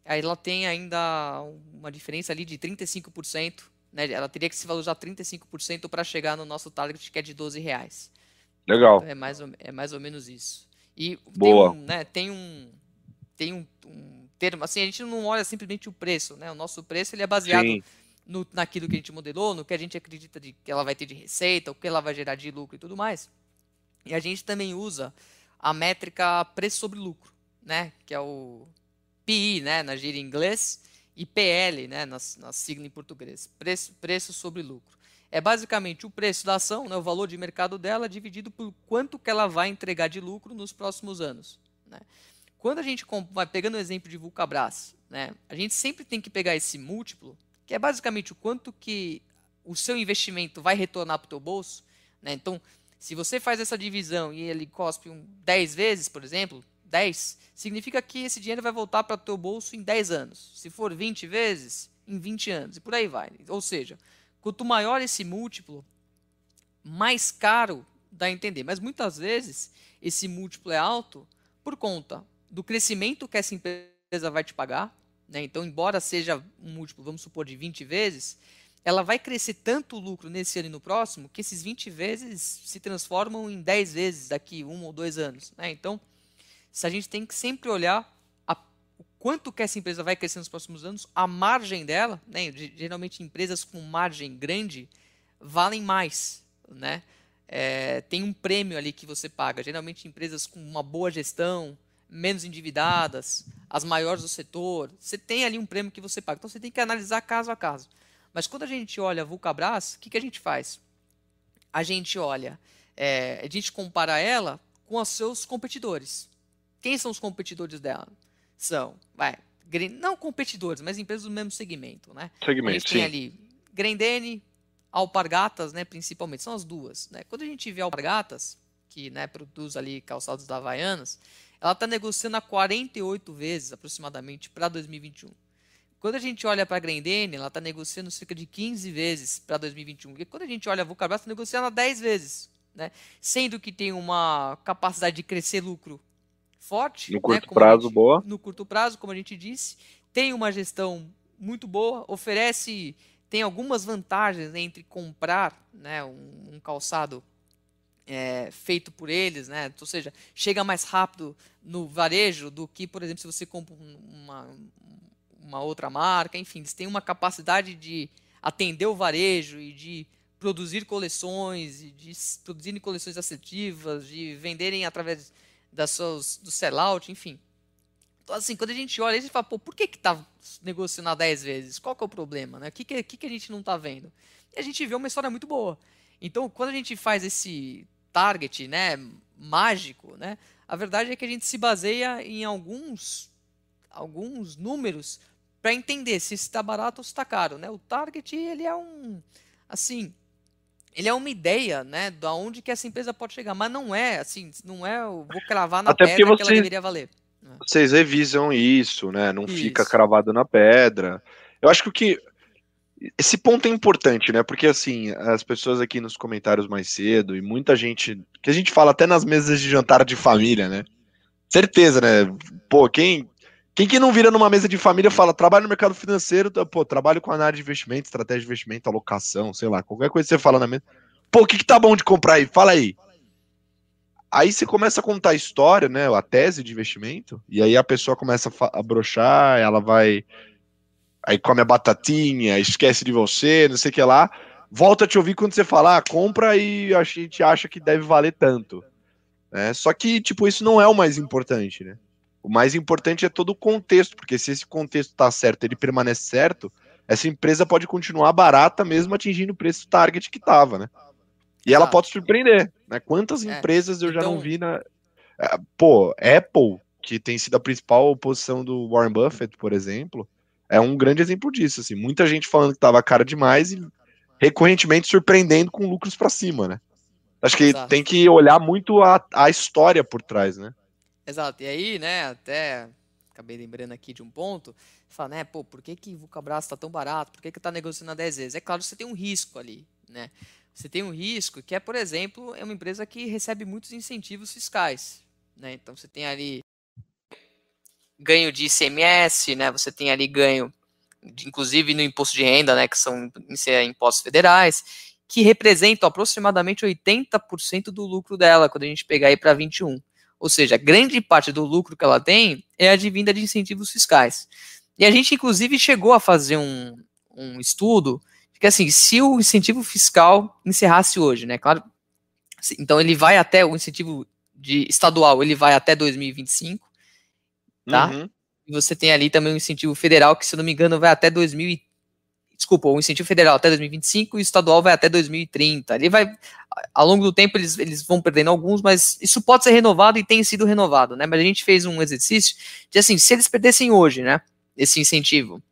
ela tem ainda uma diferença ali de 35%, né? Ela teria que se valorizar 35% para chegar no nosso target que é de 12 reais. Legal. Então é, mais ou, é mais ou menos isso. E Boa. tem um, né, tem um, tem um, um, termo, assim, a gente não olha simplesmente o preço, né? O nosso preço ele é baseado no, naquilo que a gente modelou, no que a gente acredita de, que ela vai ter de receita, o que ela vai gerar de lucro e tudo mais. E a gente também usa a métrica preço sobre lucro, né? Que é o PI, né, na gíria em inglês, e PL, né, na, na sigla em português, preço, preço sobre lucro é basicamente o preço da ação, né, o valor de mercado dela, dividido por quanto que ela vai entregar de lucro nos próximos anos. Né? Quando a gente vai pegando o exemplo de Vulcabras, né, a gente sempre tem que pegar esse múltiplo, que é basicamente o quanto que o seu investimento vai retornar para o teu bolso. Né? Então, se você faz essa divisão e ele cospe um 10 vezes, por exemplo, 10, significa que esse dinheiro vai voltar para o teu bolso em 10 anos. Se for 20 vezes, em 20 anos, e por aí vai. Ou seja, Quanto maior esse múltiplo, mais caro dá a entender. Mas muitas vezes esse múltiplo é alto por conta do crescimento que essa empresa vai te pagar. Né? Então, embora seja um múltiplo, vamos supor, de 20 vezes, ela vai crescer tanto o lucro nesse ano e no próximo que esses 20 vezes se transformam em 10 vezes daqui um ou dois anos. Né? Então, se a gente tem que sempre olhar quanto que essa empresa vai crescer nos próximos anos, a margem dela, né, geralmente empresas com margem grande valem mais, né? É, tem um prêmio ali que você paga. Geralmente empresas com uma boa gestão, menos endividadas, as maiores do setor, você tem ali um prêmio que você paga. Então você tem que analisar caso a caso. Mas quando a gente olha a Vulcabras, o que, que a gente faz? A gente olha, é, a gente compara ela com os seus competidores. Quem são os competidores dela? são, vai, não competidores, mas empresas do mesmo segmento, né? Segmento, a gente sim. tem ali Grendene, Alpargatas, né, principalmente, são as duas, né? Quando a gente vê Alpargatas, que, né, produz ali calçados da Havaianas, ela está negociando a 48 vezes aproximadamente para 2021. Quando a gente olha para a Grendene, ela está negociando cerca de 15 vezes para 2021. E quando a gente olha a Vulcabras, está negociando a 10 vezes. Né? Sendo que tem uma capacidade de crescer lucro forte. No né, curto né, prazo, gente, boa. No curto prazo, como a gente disse. Tem uma gestão muito boa, oferece, tem algumas vantagens entre comprar né, um, um calçado é, feito por eles, né? ou seja, chega mais rápido no varejo do que, por exemplo, se você compra uma, uma outra marca. Enfim, eles têm uma capacidade de atender o varejo e de produzir coleções, e de produzirem coleções assertivas, de venderem através das suas, do sellout, enfim. Então, assim, quando a gente olha, a gente fala, pô, por que que tá negociando a 10 vezes? Qual que é o problema, né? O que que, que, que a gente não está vendo? E a gente vê uma história muito boa. Então, quando a gente faz esse target, né, mágico, né, a verdade é que a gente se baseia em alguns, alguns números para entender se está barato ou se está caro, né? O target, ele é um, assim, ele é uma ideia, né, da onde que essa empresa pode chegar, mas não é, assim, não é, eu vou cravar na Até pedra vocês, que ela deveria valer. Né. Vocês revisam isso, né, não isso. fica cravado na pedra. Eu acho que o que esse ponto é importante, né? Porque assim, as pessoas aqui nos comentários mais cedo e muita gente que a gente fala até nas mesas de jantar de família, né? Certeza, né? Pô, quem quem que não vira numa mesa de família fala, trabalho no mercado financeiro, pô, trabalho com análise de investimento, estratégia de investimento, alocação, sei lá, qualquer coisa que você fala na mesa. Pô, o que, que tá bom de comprar aí? Fala aí. Aí você começa a contar a história, né? A tese de investimento, e aí a pessoa começa a, a brochar, ela vai. Aí come a batatinha, esquece de você, não sei o que lá. Volta a te ouvir quando você falar, ah, compra e a gente acha que deve valer tanto. É, só que, tipo, isso não é o mais importante, né? O mais importante é todo o contexto, porque se esse contexto está certo, ele permanece certo, essa empresa pode continuar barata mesmo atingindo o preço target que estava, né? E ela pode surpreender, né? Quantas é. empresas eu já então... não vi na. É, pô, Apple, que tem sido a principal posição do Warren Buffett, por exemplo, é um grande exemplo disso. Assim, muita gente falando que estava cara demais e recorrentemente surpreendendo com lucros para cima, né? Acho que Exato. tem que olhar muito a, a história por trás, né? Exato. E aí, né, até acabei lembrando aqui de um ponto, fala, né, pô, por que que o Vulcabras está tão barato? Por que que tá negociando a 10 vezes? É claro, você tem um risco ali, né? Você tem um risco que é, por exemplo, é uma empresa que recebe muitos incentivos fiscais, né? Então você tem ali ganho de ICMS, né? Você tem ali ganho, inclusive no imposto de renda, né? Que são impostos federais, que representam aproximadamente 80% do lucro dela quando a gente pegar aí para 21. Ou seja, grande parte do lucro que ela tem é advinda de incentivos fiscais. E a gente, inclusive, chegou a fazer um, um estudo que, assim, se o incentivo fiscal encerrasse hoje, né? Claro, então ele vai até o incentivo de estadual, ele vai até 2025, tá? Uhum. E você tem ali também o incentivo federal, que, se não me engano, vai até 2030 desculpa, o incentivo federal até 2025 e o estadual vai até 2030. Ele vai, ao longo do tempo, eles, eles vão perdendo alguns, mas isso pode ser renovado e tem sido renovado, né? Mas a gente fez um exercício de assim, se eles perdessem hoje, né, esse incentivo,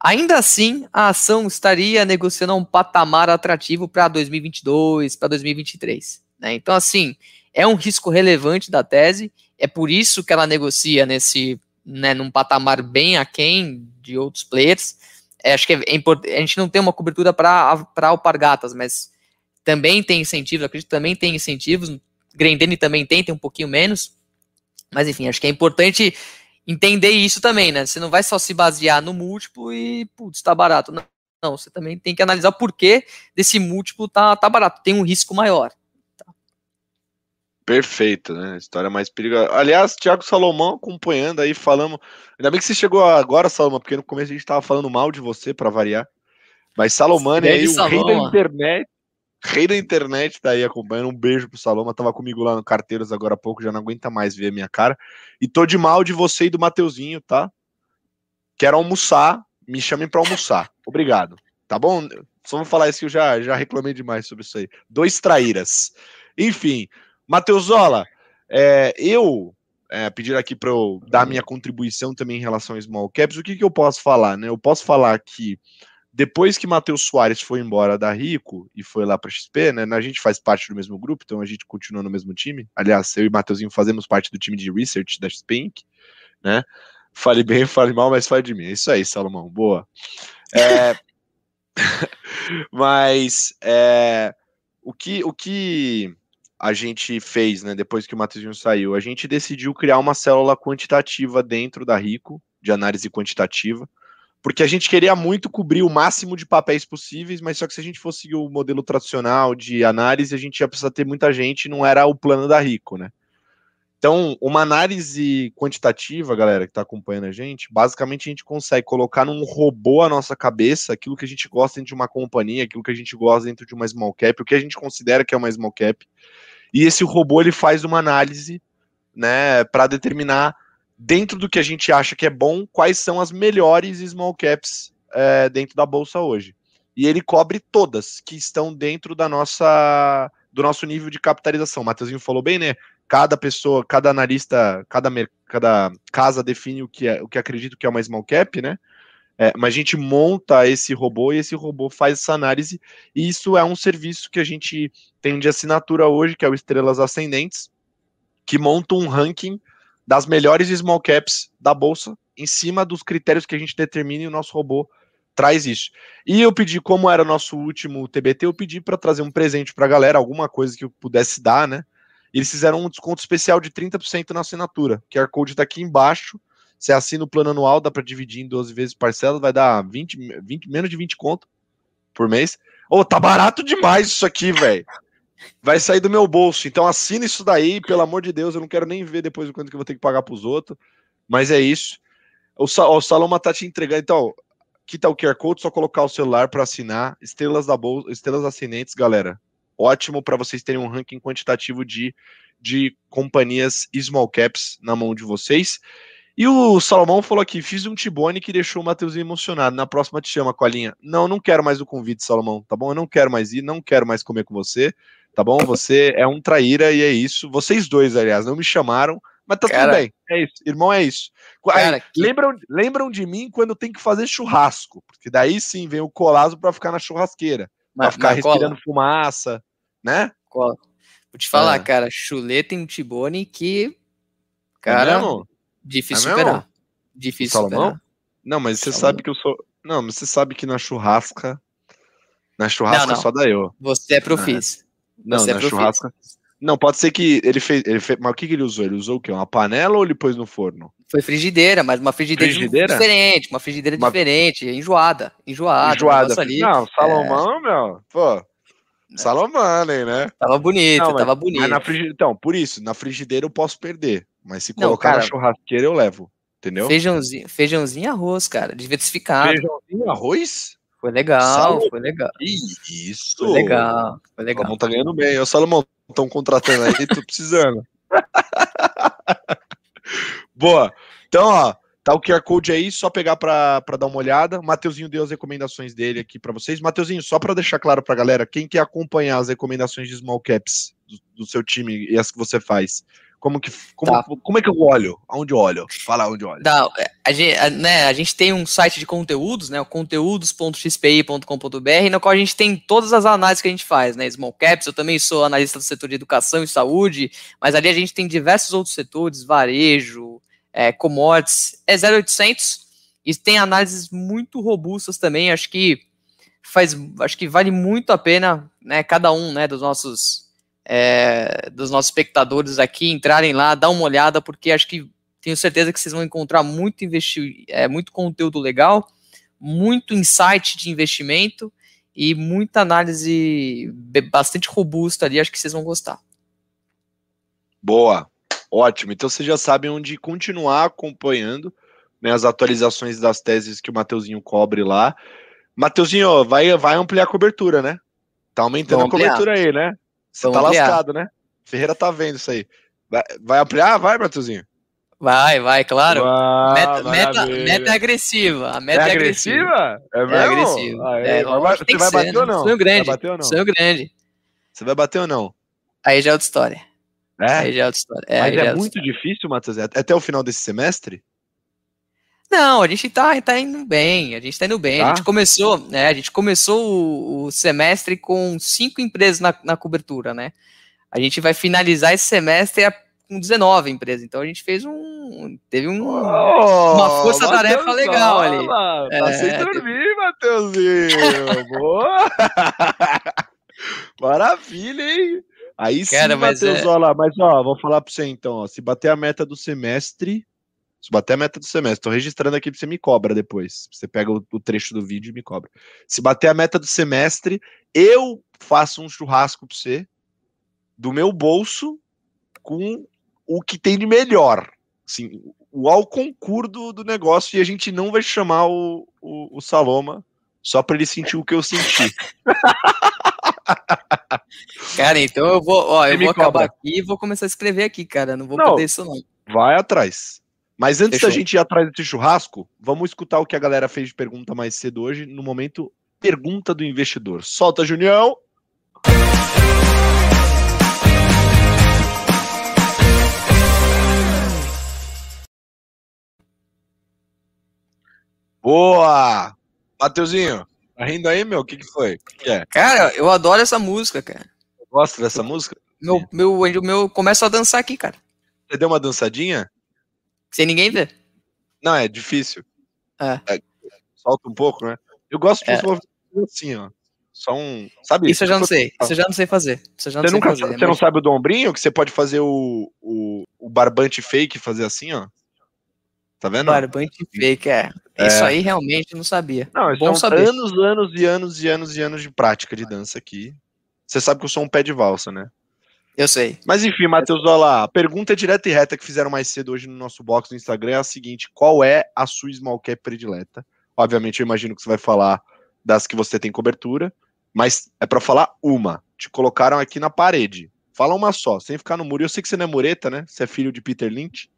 ainda assim a ação estaria negociando um patamar atrativo para 2022, para 2023, né? Então, assim, é um risco relevante da tese, é por isso que ela negocia nesse, né, num patamar bem aquém de outros players, é, acho que é, a gente não tem uma cobertura para alpargatas, mas também tem incentivos, acredito que também tem incentivos. Grendene também tem, tem um pouquinho menos. Mas enfim, acho que é importante entender isso também, né? Você não vai só se basear no múltiplo e, putz, tá barato. Não, não você também tem que analisar o porquê desse múltiplo tá, tá barato, tem um risco maior. Perfeito, né? História mais perigosa. Aliás, Thiago Salomão acompanhando aí, falamos. Ainda bem que você chegou agora, Salomão, porque no começo a gente tava falando mal de você para variar. Mas Salomão é aí, o rei da internet. Rei da internet tá aí acompanhando. Um beijo pro Saloma. Tava comigo lá no Carteiros agora há pouco, já não aguenta mais ver a minha cara. E tô de mal de você e do Mateuzinho, tá? Quero almoçar. Me chamem para almoçar. Obrigado. Tá bom? Só vou falar isso que eu já, já reclamei demais sobre isso aí. Dois traíras. Enfim, Matheus Zola, é, eu é, pedir aqui para eu dar minha contribuição também em relação ao small caps, o que, que eu posso falar? Né? Eu posso falar que depois que Matheus Soares foi embora da Rico e foi lá para XP, né? A gente faz parte do mesmo grupo, então a gente continua no mesmo time. Aliás, eu e Matheusinho fazemos parte do time de research da XP né? Fale bem, fale mal, mas fale de mim. É isso aí, Salomão. Boa. É... *laughs* mas é... o que o que a gente fez, né, depois que o Matheusinho saiu? A gente decidiu criar uma célula quantitativa dentro da Rico, de análise quantitativa, porque a gente queria muito cobrir o máximo de papéis possíveis, mas só que se a gente fosse seguir o modelo tradicional de análise, a gente ia precisar ter muita gente, não era o plano da Rico, né? Então, uma análise quantitativa, galera, que está acompanhando a gente, basicamente a gente consegue colocar num robô a nossa cabeça aquilo que a gente gosta dentro de uma companhia, aquilo que a gente gosta dentro de uma small cap, o que a gente considera que é uma small cap, e esse robô ele faz uma análise, né, para determinar dentro do que a gente acha que é bom, quais são as melhores small caps é, dentro da bolsa hoje. E ele cobre todas que estão dentro da nossa do nosso nível de capitalização. O Matheusinho falou bem, né? Cada pessoa, cada analista, cada, cada casa define o que é, o que acredita que é uma small cap, né? É, mas a gente monta esse robô e esse robô faz essa análise, e isso é um serviço que a gente tem de assinatura hoje, que é o Estrelas Ascendentes, que monta um ranking das melhores small caps da bolsa, em cima dos critérios que a gente determina e o nosso robô traz isso. E eu pedi, como era nosso último TBT, eu pedi para trazer um presente para a galera, alguma coisa que eu pudesse dar, né? Eles fizeram um desconto especial de 30% na assinatura. O QR Code tá aqui embaixo. Você assina o plano anual, dá para dividir em 12 vezes parcelas, vai dar 20, 20, menos de 20 conto por mês. Ô, oh, tá barato demais isso aqui, velho. Vai sair do meu bolso. Então assina isso daí, pelo amor de Deus. Eu não quero nem ver depois o quanto que eu vou ter que pagar pros outros. Mas é isso. O, o Saloma tá te entregando. Então, aqui tá o QR Code, só colocar o celular para assinar. Estrelas da bolsa, estrelas assinantes, galera. Ótimo para vocês terem um ranking quantitativo de, de companhias small caps na mão de vocês. E o Salomão falou aqui: fiz um Tibone que deixou o Matheus emocionado. Na próxima te chama, Colinha. Não, não quero mais o convite, Salomão, tá bom? Eu não quero mais ir, não quero mais comer com você, tá bom? Você é um traíra e é isso. Vocês dois, aliás, não me chamaram, mas tá Cara, tudo bem. É isso, irmão, é isso. Cara, Aí, que... lembram, lembram de mim quando tem que fazer churrasco, porque daí sim vem o colazo para ficar na churrasqueira, para ficar respirando cola. fumaça, né? Cola. Vou te falar, é. cara, chuleta em Tibone que. Cara, é difícil é superar. Difícil Salomão? superar. Não, mas você Salomão. sabe que eu sou. Não, mas você sabe que na churrasca. Na churrasca não, não. só dá eu. Você é profis. Não, você é na é churrasca. Não, pode ser que ele fez, ele fez. Mas o que, que ele usou? Ele usou o quê? Uma panela ou ele pôs no forno? Foi frigideira, mas uma frigideira, frigideira? diferente, uma frigideira uma... diferente, enjoada, enjoada. Enjoada. Não, Salomão, é... meu, pô. É. Salomão, né? Tava bonito, não, tava bonito. Mas Então, por isso, na frigideira eu posso perder. Mas se colocar não, cara, na churrasqueira eu levo. Entendeu? Feijãozinho, feijãozinho e arroz, cara. Diversificado. Feijãozinho e arroz? Foi legal, Salomão. foi legal. Isso. Foi legal, foi legal. Salomão tá ganhando bem. Ô, Salomão, estão contratando aí, tô precisando. *laughs* Boa. Então, ó, tá o QR Code aí, só pegar para dar uma olhada. O Mateuzinho deu as recomendações dele aqui para vocês. Mateuzinho, só para deixar claro pra galera, quem quer acompanhar as recomendações de small caps do, do seu time e as que você faz, como, que, como, tá. como é que eu olho? Aonde eu olho? Fala onde eu olho. Tá, a, gente, a, né, a gente tem um site de conteúdos, né? conteúdos.xpi.com.br, no qual a gente tem todas as análises que a gente faz, né? Small caps, eu também sou analista do setor de educação e saúde, mas ali a gente tem diversos outros setores, varejo, é, commodities, é 0800 e tem análises muito robustas também, acho que faz, acho que vale muito a pena, né, cada um, né, dos nossos é, dos nossos espectadores aqui entrarem lá, dar uma olhada, porque acho que tenho certeza que vocês vão encontrar muito investir, é, muito conteúdo legal, muito insight de investimento e muita análise bastante robusta ali, acho que vocês vão gostar. Boa, ótimo. Então vocês já sabem onde continuar acompanhando né, as atualizações das teses que o Mateuzinho cobre lá. Mateuzinho, vai, vai ampliar a cobertura, né? Tá aumentando a cobertura aí, né? Você tá ampliar. lascado, né? Ferreira tá vendo isso aí. Vai, vai ampliar? Vai, Bertuzinho? Vai, vai, claro. Ah, meta, meta, meta, é agressiva. A meta é, é agressiva? É, mesmo? é agressiva. Ah, é, você vai bater ou não? Sonho grande. Vai bater ou não? Sonho grande. Você vai bater ou não? Aí já é outra história. É? Aí já é outra história. É, Mas é, é muito história. difícil, Matheus, até o final desse semestre? Não, a gente tá, tá indo bem, a gente tá indo bem. Tá? A gente começou, né? A gente começou o, o semestre com cinco empresas na, na, cobertura, né? A gente vai finalizar esse semestre com 19 empresas. Então a gente fez um. Teve um, oh, uma força-tarefa legal ali. Tá é, sem dormir, Matheusinho. *laughs* Boa! Maravilha, hein? Aí sim, Matheus, é... mas ó, vou falar pra você então, ó, se bater a meta do semestre, se bater a meta do semestre, tô registrando aqui pra você me cobra depois. Você pega o, o, trecho do vídeo e me cobra. Se bater a meta do semestre, eu faço um churrasco pra você do meu bolso com o que tem de melhor. Assim, o ao concurso do, do negócio e a gente não vai chamar o, o, o Saloma só para ele sentir o que eu senti. *laughs* cara, então eu vou, ó, eu vou acabar aqui e vou começar a escrever aqui, cara. Não vou não, poder isso não. Vai atrás. Mas antes Fechou. da gente ir atrás desse churrasco, vamos escutar o que a galera fez de pergunta mais cedo hoje, no momento Pergunta do Investidor. Solta, Junião! Boa! Mateuzinho, tá rindo aí, meu? O que, que foi? Que é? Cara, eu adoro essa música, cara. Gosta dessa música? Meu, meu, meu, começo a dançar aqui, cara. Você deu uma dançadinha? Sem ninguém ver. Não, é difícil. É. é solta um pouco, né? Eu gosto de é. assim, ó. Só um. Sabe? Isso eu já não sei. Isso eu já não sei fazer. Isso eu já não você sei nunca, fazer. Você mas... não sabe o do ombrinho? Que você pode fazer o, o, o barbante fake fazer assim, ó. Tá vendo? Barbante fake, é. é. Isso aí realmente não sabia. Não, Bom são saber. anos, anos e anos e anos e anos de prática de dança aqui. Você sabe que eu sou um pé de valsa, né? Eu sei. Mas enfim, Matheus, olha lá. A pergunta direta e reta que fizeram mais cedo hoje no nosso box no Instagram é a seguinte: qual é a sua small cap predileta? Obviamente, eu imagino que você vai falar das que você tem cobertura, mas é para falar uma. Te colocaram aqui na parede. Fala uma só, sem ficar no muro. Eu sei que você não é mureta, né? Você é filho de Peter Lynch.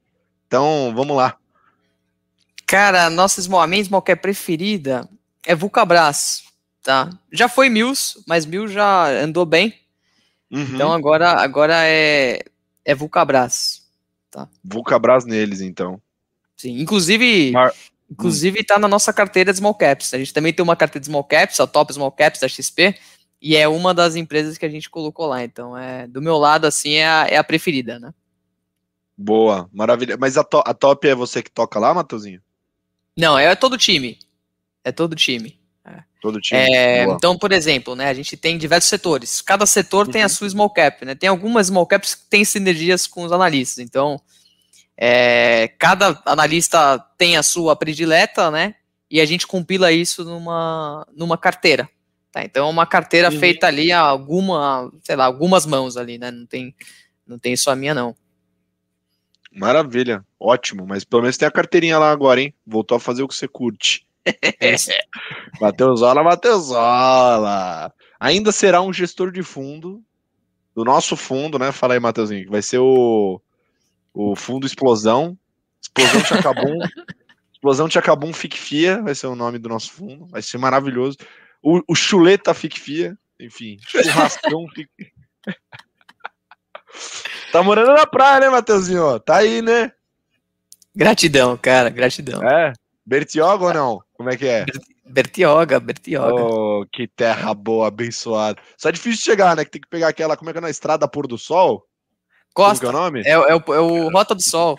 Então, vamos lá. Cara, a nossa small, a minha small cap preferida é Vulcabras, tá? Já foi Mills, mas Mills já andou bem. Uhum. Então agora, agora é, é Vulcabras, tá? Vulcabras neles, então. Sim, inclusive, Mar... inclusive hum. tá na nossa carteira de small caps. A gente também tem uma carteira de small caps, a top small caps da XP, e é uma das empresas que a gente colocou lá. Então é do meu lado assim é a, é a preferida, né? Boa, maravilha. Mas a, to a top é você que toca lá, Matozinho? Não, é todo time. É todo time. É. Todo time. É, então, por exemplo, né, a gente tem diversos setores. Cada setor uhum. tem a uhum. sua small cap. Né? Tem algumas small caps que têm sinergias com os analistas. Então, é, cada analista tem a sua predileta, né? E a gente compila isso numa, numa carteira. Tá? Então, é uma carteira uhum. feita ali a alguma, sei lá, algumas mãos ali, né? Não tem, não tem só a minha, não. Maravilha, ótimo. Mas pelo menos tem a carteirinha lá agora, hein? Voltou a fazer o que você curte. Mateusola, Mateusola. Ainda será um gestor de fundo, do nosso fundo, né? Fala aí, Mateuzinho, vai ser o, o fundo Explosão. Explosão Chacabum. *laughs* Explosão Chacabum Ficfia, vai ser o nome do nosso fundo. Vai ser maravilhoso. O, o Chuleta Ficfia, enfim, churrascão *laughs* Ficfia. Tá morando na praia, né, Mateuzinho? Tá aí, né? Gratidão, cara, gratidão. É? Bertioga ou não? Como é que é? Bertioga, Bertioga. Oh, que terra boa, abençoado. Só é difícil de chegar, né? Que tem que pegar aquela, como é que é na estrada Pôr do Sol? Costa. Como é o nome? É, é, o, é o Rota do Sol.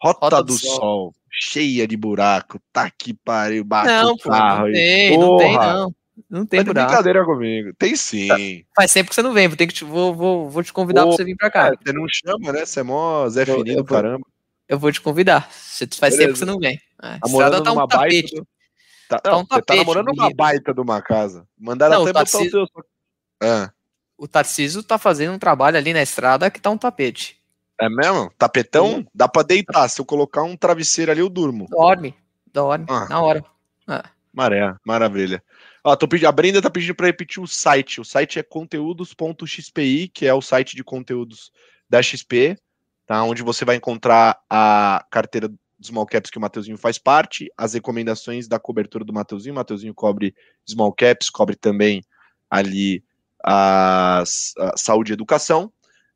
Rota, Rota do, do Sol. Sol. Cheia de buraco. Tá que pariu, bate não, carro. Não tem, não tem, não. Não tem tá buraco. brincadeira comigo. Tem sim. Faz tempo que você não vem, vou, ter que te, vou, vou, vou te convidar Pô, pra você vir pra cá. Você não chama, né? Você é mó Zé eu caramba. Eu vou te convidar. Você faz Beleza. tempo que você não vem. É, tá morando tá um tapete. Baita... Tá, tá, não, um você tapete, tá namorando uma baita de uma casa. Mandaram não, até botar o seu. Ah. O Tarciso tá fazendo um trabalho ali na estrada que tá um tapete. É mesmo? Tapetão? Sim. Dá pra deitar. Se eu colocar um travesseiro ali, eu durmo. Dorme. Dorme. Ah. Na hora. Ah. Maré, maravilha. Ó, tô pedindo, a Brenda tá pedindo para repetir o site. O site é conteúdos.xpi, que é o site de conteúdos da XP, tá? Onde você vai encontrar a carteira small caps que o Mateuzinho faz parte, as recomendações da cobertura do Mateuzinho. O Mateuzinho cobre small caps, cobre também ali a, a saúde e educação.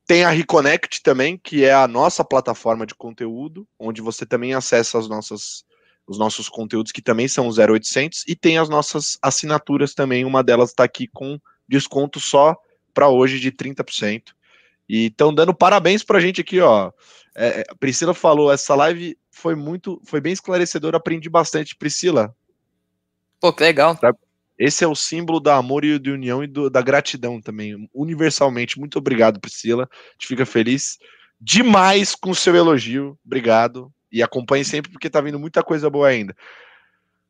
Tem a Reconnect também, que é a nossa plataforma de conteúdo, onde você também acessa as nossas os nossos conteúdos que também são 0800 e tem as nossas assinaturas também, uma delas está aqui com desconto só para hoje de 30%. E estão dando parabéns para a gente aqui, ó. É, é, Priscila falou, essa live foi muito, foi bem esclarecedora, aprendi bastante. Priscila. Pô, que legal. Esse é o símbolo da amor e de união e do, da gratidão também, universalmente. Muito obrigado, Priscila. A gente fica feliz demais com o seu elogio. Obrigado. E acompanhe sempre, porque tá vindo muita coisa boa ainda.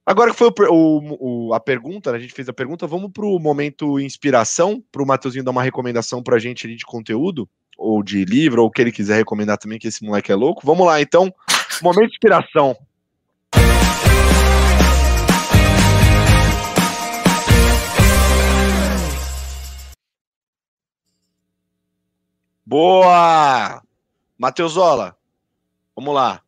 Agora que foi o, o, a pergunta, né, a gente fez a pergunta, vamos para o momento inspiração, para o Matheusinho dar uma recomendação para a gente ali de conteúdo, ou de livro, ou o que ele quiser recomendar também, que esse moleque é louco. Vamos lá, então, momento de inspiração. Boa! Matheusola, vamos lá.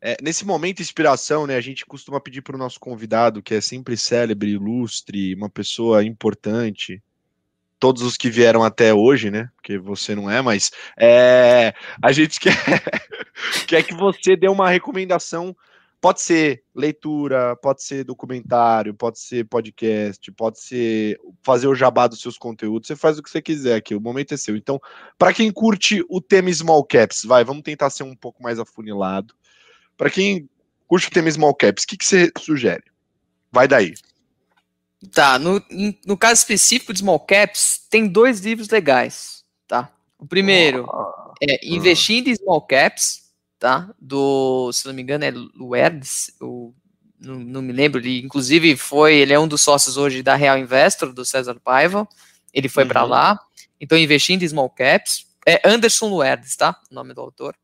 É, nesse momento de inspiração, né, a gente costuma pedir para o nosso convidado, que é sempre célebre, ilustre, uma pessoa importante, todos os que vieram até hoje, né? Porque você não é, mas é, a gente quer, *laughs* quer que você dê uma recomendação. Pode ser leitura, pode ser documentário, pode ser podcast, pode ser fazer o jabá dos seus conteúdos. Você faz o que você quiser aqui, o momento é seu. Então, para quem curte o tema Small Caps, vai, vamos tentar ser um pouco mais afunilado. Para quem curte o tema small caps, o que, que você sugere? Vai daí. Tá, no, no caso específico de small caps, tem dois livros legais, tá? O primeiro oh, é Investindo em Small Caps, tá? Do, se não me engano, é Luerdes, o não, não, me lembro, ele inclusive foi, ele é um dos sócios hoje da Real Investor, do César Paiva, ele foi uhum. para lá, então investindo em small caps, é Anderson Luerdes, tá? O nome do autor.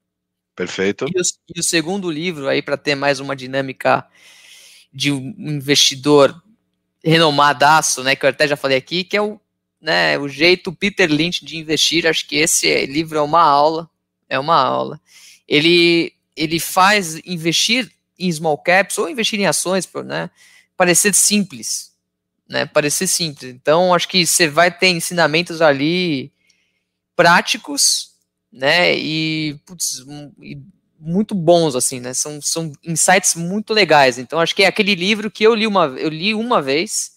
Perfeito. E o, e o segundo livro aí para ter mais uma dinâmica de um investidor renomadaço, né, que eu até já falei aqui, que é o, né, o jeito Peter Lynch de investir, acho que esse livro é uma aula, é uma aula. Ele ele faz investir em small caps ou investir em ações, né, parecer simples, né, parecer simples. Então, acho que você vai ter ensinamentos ali práticos, né, e, putz, e muito bons, assim, né, são, são insights muito legais. Então, acho que é aquele livro que eu li uma, eu li uma vez,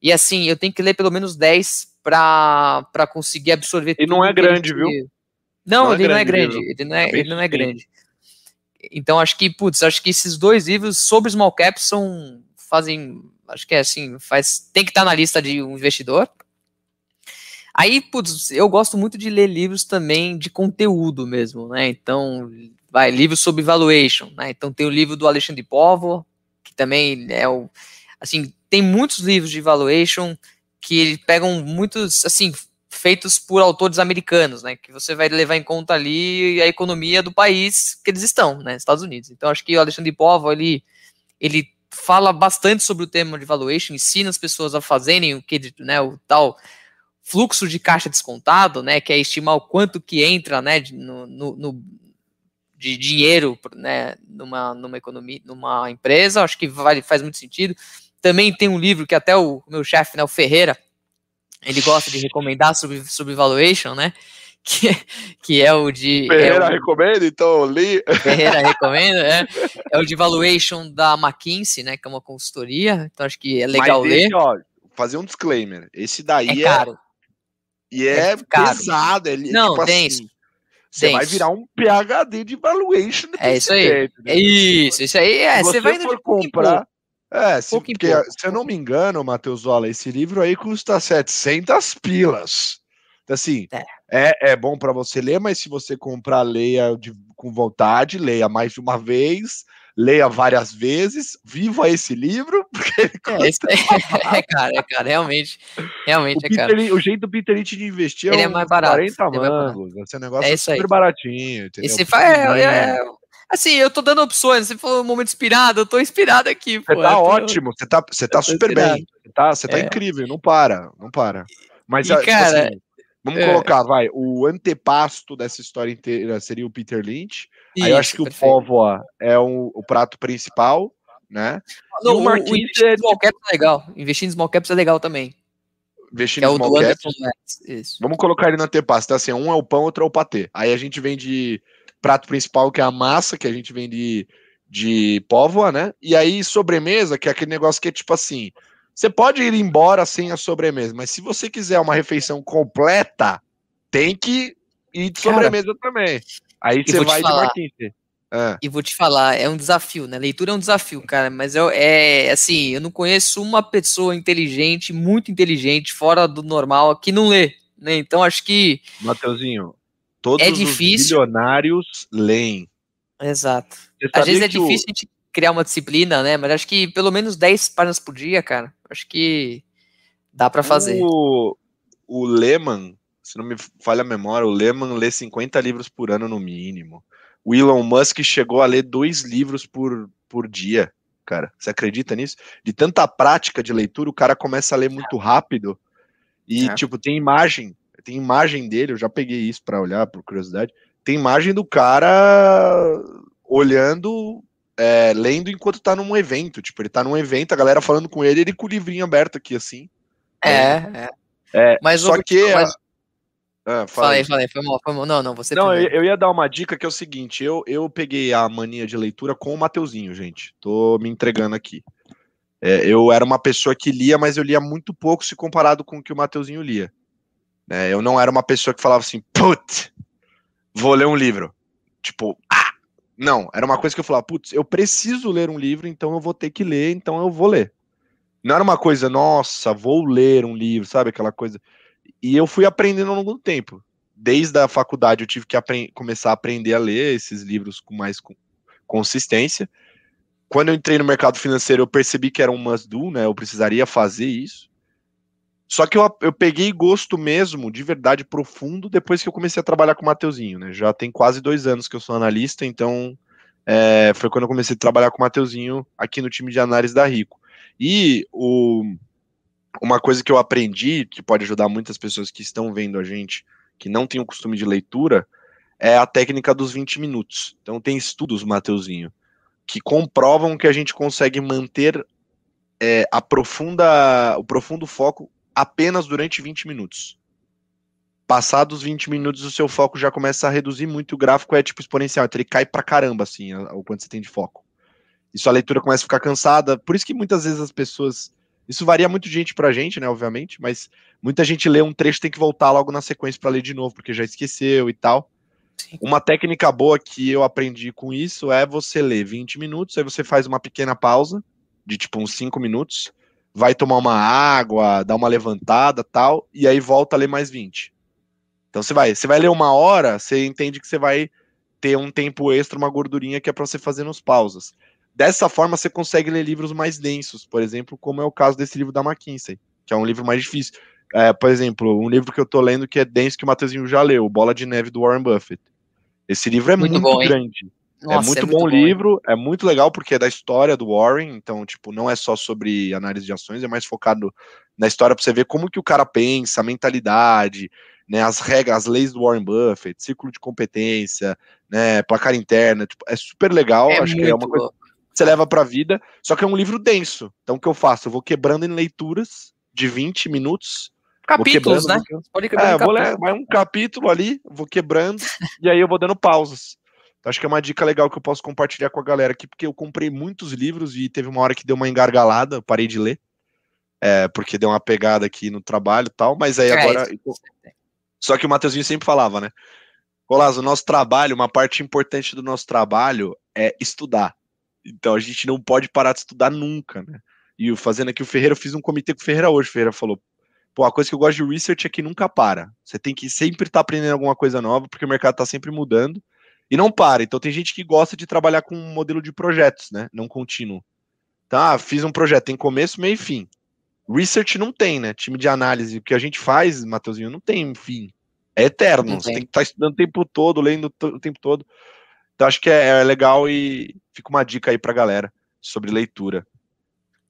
e assim, eu tenho que ler pelo menos 10 para conseguir absorver e não é grande, viu? Não, não, ele, é não é grande, ele não é, ele não é grande. Então acho que, putz, acho que esses dois livros sobre small caps são fazem, acho que é assim, faz tem que estar tá na lista de um investidor. Aí, putz, eu gosto muito de ler livros também de conteúdo mesmo, né? Então, vai, livros sobre valuation, né? Então tem o livro do Alexandre Povo, que também é o assim, tem muitos livros de valuation que pegam muitos, assim, feitos por autores americanos, né? Que você vai levar em conta ali a economia do país que eles estão, né? Estados Unidos. Então acho que o Alexandre Povo ele ele fala bastante sobre o tema de valuation, ensina as pessoas a fazerem o que, né? O tal fluxo de caixa descontado, né? Que é estimar o quanto que entra, né? No, no de dinheiro, né? Numa numa economia, numa empresa. Acho que vale, faz muito sentido. Também tem um livro que até o meu chefe, né? O Ferreira ele gosta de recomendar sobre, sobre valuation, né? *laughs* Que, que é o de. Ferreira é o, recomenda, então li. Ferreira *laughs* recomenda, é. É o de valuation da McKinsey, né? Que é uma consultoria. Então acho que é legal Mas ler. Esse, ó, fazer um disclaimer. Esse daí é. Caro. É, e é, é pesado. Ele, Não, tipo denso. Assim, você vai virar um PhD de valuation. É isso aí. Né? É isso, isso aí é. Você vai for comprar. É, se, porque, se eu não me engano, Matheus Zola, esse livro aí custa 700 pilas. Então, assim, é, é, é bom para você ler, mas se você comprar, leia de, com vontade, leia mais de uma vez, leia várias vezes, viva esse livro, *laughs* porque ele é, custa... é, *laughs* é, cara, é cara, realmente, realmente o é cara. o jeito do Peter Lynch de investir ele é, mais barato, 40 mangos, esse negócio é, super aí. baratinho, entendeu? Esse é, é, Assim, eu tô dando opções. Você falou um momento inspirado, eu tô inspirado aqui. Você tá ótimo, você tá, você tá super inspirado. bem. Você tá, você tá é. incrível, não para, não para. Mas, e, tipo cara, assim, vamos é. colocar, vai, o antepasto dessa história inteira seria o Peter Lynch. Isso, Aí eu acho que perfeito. o Póvoa é um, o prato principal, né? Não, o, o investir é, small caps é legal. Investir em small caps é legal também. Investir em é small caps. Vamos colocar ele no antepasto. Tá assim, um é o pão, outro é o patê. Aí a gente vem de prato principal, que é a massa, que a gente vem de, póvoa, né? E aí, sobremesa, que é aquele negócio que é tipo assim: você pode ir embora sem a sobremesa, mas se você quiser uma refeição completa, tem que ir de Cara, sobremesa também. Aí você vai falar, de Marquinhos. Ah. E vou te falar, é um desafio, né? Leitura é um desafio, cara, mas eu, é assim, eu não conheço uma pessoa inteligente, muito inteligente, fora do normal, que não lê, né? Então acho que. Mateuzinho, Todos é difícil. os bilionários leem. Exato. Às vezes é difícil o... a gente criar uma disciplina, né? Mas acho que pelo menos 10 páginas por dia, cara. Acho que dá para fazer. O, o Lehman, se não me falha a memória, o Lehman lê 50 livros por ano no mínimo. O Elon Musk chegou a ler dois livros por, por dia, cara. Você acredita nisso? De tanta prática de leitura, o cara começa a ler muito rápido. E, é. tipo, tem imagem tem imagem dele, eu já peguei isso para olhar, por curiosidade. Tem imagem do cara olhando, é, lendo enquanto tá num evento. Tipo, ele tá num evento, a galera falando com ele, ele com o livrinho aberto aqui, assim. É, é. é mas só que. Mas... Ah, falei, falei, foi mal, foi mal. Não, não, você Não, eu, eu, ia dar uma dica que é o seguinte: eu, eu peguei a mania de leitura com o Mateuzinho, gente. Tô me entregando aqui. É, eu era uma pessoa que lia, mas eu lia muito pouco se comparado com o que o Mateuzinho lia. Né? Eu não era uma pessoa que falava assim, putz, vou ler um livro. Tipo, ah! Não, era uma coisa que eu falava, putz, eu preciso ler um livro, então eu vou ter que ler, então eu vou ler. Não era uma coisa, nossa, vou ler um livro, sabe? Aquela coisa. E eu fui aprendendo ao longo do tempo. Desde a faculdade eu tive que começar a aprender a ler esses livros com mais consistência. Quando eu entrei no mercado financeiro, eu percebi que era um must do, né? Eu precisaria fazer isso. Só que eu, eu peguei gosto mesmo, de verdade, profundo, depois que eu comecei a trabalhar com o Mateuzinho, né? Já tem quase dois anos que eu sou analista, então é, foi quando eu comecei a trabalhar com o Mateuzinho aqui no time de análise da Rico. E o, uma coisa que eu aprendi, que pode ajudar muitas pessoas que estão vendo a gente, que não tem o costume de leitura, é a técnica dos 20 minutos. Então tem estudos, Mateuzinho, que comprovam que a gente consegue manter é, a profunda, o profundo foco apenas durante 20 minutos. Passados 20 minutos, o seu foco já começa a reduzir muito, o gráfico é tipo exponencial, então ele cai pra caramba, assim, o quanto você tem de foco. E sua leitura começa a ficar cansada, por isso que muitas vezes as pessoas isso varia muito de gente pra gente, né, obviamente, mas muita gente lê um trecho tem que voltar logo na sequência para ler de novo, porque já esqueceu e tal. Sim. Uma técnica boa que eu aprendi com isso é você ler 20 minutos, aí você faz uma pequena pausa, de tipo uns 5 minutos, vai tomar uma água, dar uma levantada tal, e aí volta a ler mais 20. Então você vai, você vai ler uma hora, você entende que você vai ter um tempo extra, uma gordurinha que é para você fazer nos pausas. Dessa forma, você consegue ler livros mais densos, por exemplo, como é o caso desse livro da McKinsey, que é um livro mais difícil. É, por exemplo, um livro que eu tô lendo que é denso que o Matheusinho já leu, Bola de Neve do Warren Buffett. Esse livro é muito, muito bom, grande. É Nossa, é muito é bom muito livro, bom, é muito legal porque é da história do Warren, então, tipo, não é só sobre análise de ações, é mais focado na história para você ver como que o cara pensa, a mentalidade, né, as regras, as leis do Warren Buffett, círculo de competência, né, placar interna, tipo, é super legal, é acho que é uma coisa você leva para a vida, só que é um livro denso. Então o que eu faço? Eu vou quebrando em leituras de 20 minutos. Capítulos, né? Pode quebrar é, vou ler, vai um capítulo ali, vou quebrando e aí eu vou dando pausas. Então, acho que é uma dica legal que eu posso compartilhar com a galera aqui, porque eu comprei muitos livros e teve uma hora que deu uma engargalada, eu parei de ler, é, porque deu uma pegada aqui no trabalho e tal, mas aí é, agora. Só que o Matheusinho sempre falava, né? Colás, o nosso trabalho, uma parte importante do nosso trabalho é estudar. Então a gente não pode parar de estudar nunca, né? E fazendo aqui o Ferreira, eu fiz um comitê com o Ferreira hoje. O Ferreira falou: pô, a coisa que eu gosto de research é que nunca para. Você tem que sempre estar tá aprendendo alguma coisa nova, porque o mercado está sempre mudando. E não para. Então tem gente que gosta de trabalhar com um modelo de projetos, né? Não contínuo. Tá, fiz um projeto, tem começo, meio e fim. Research não tem, né? Time de análise, o que a gente faz, Matheusinho, não tem fim. É eterno. Você tem que estar tá estudando o tempo todo, lendo o tempo todo. Então acho que é, é legal e fica uma dica aí pra galera sobre leitura.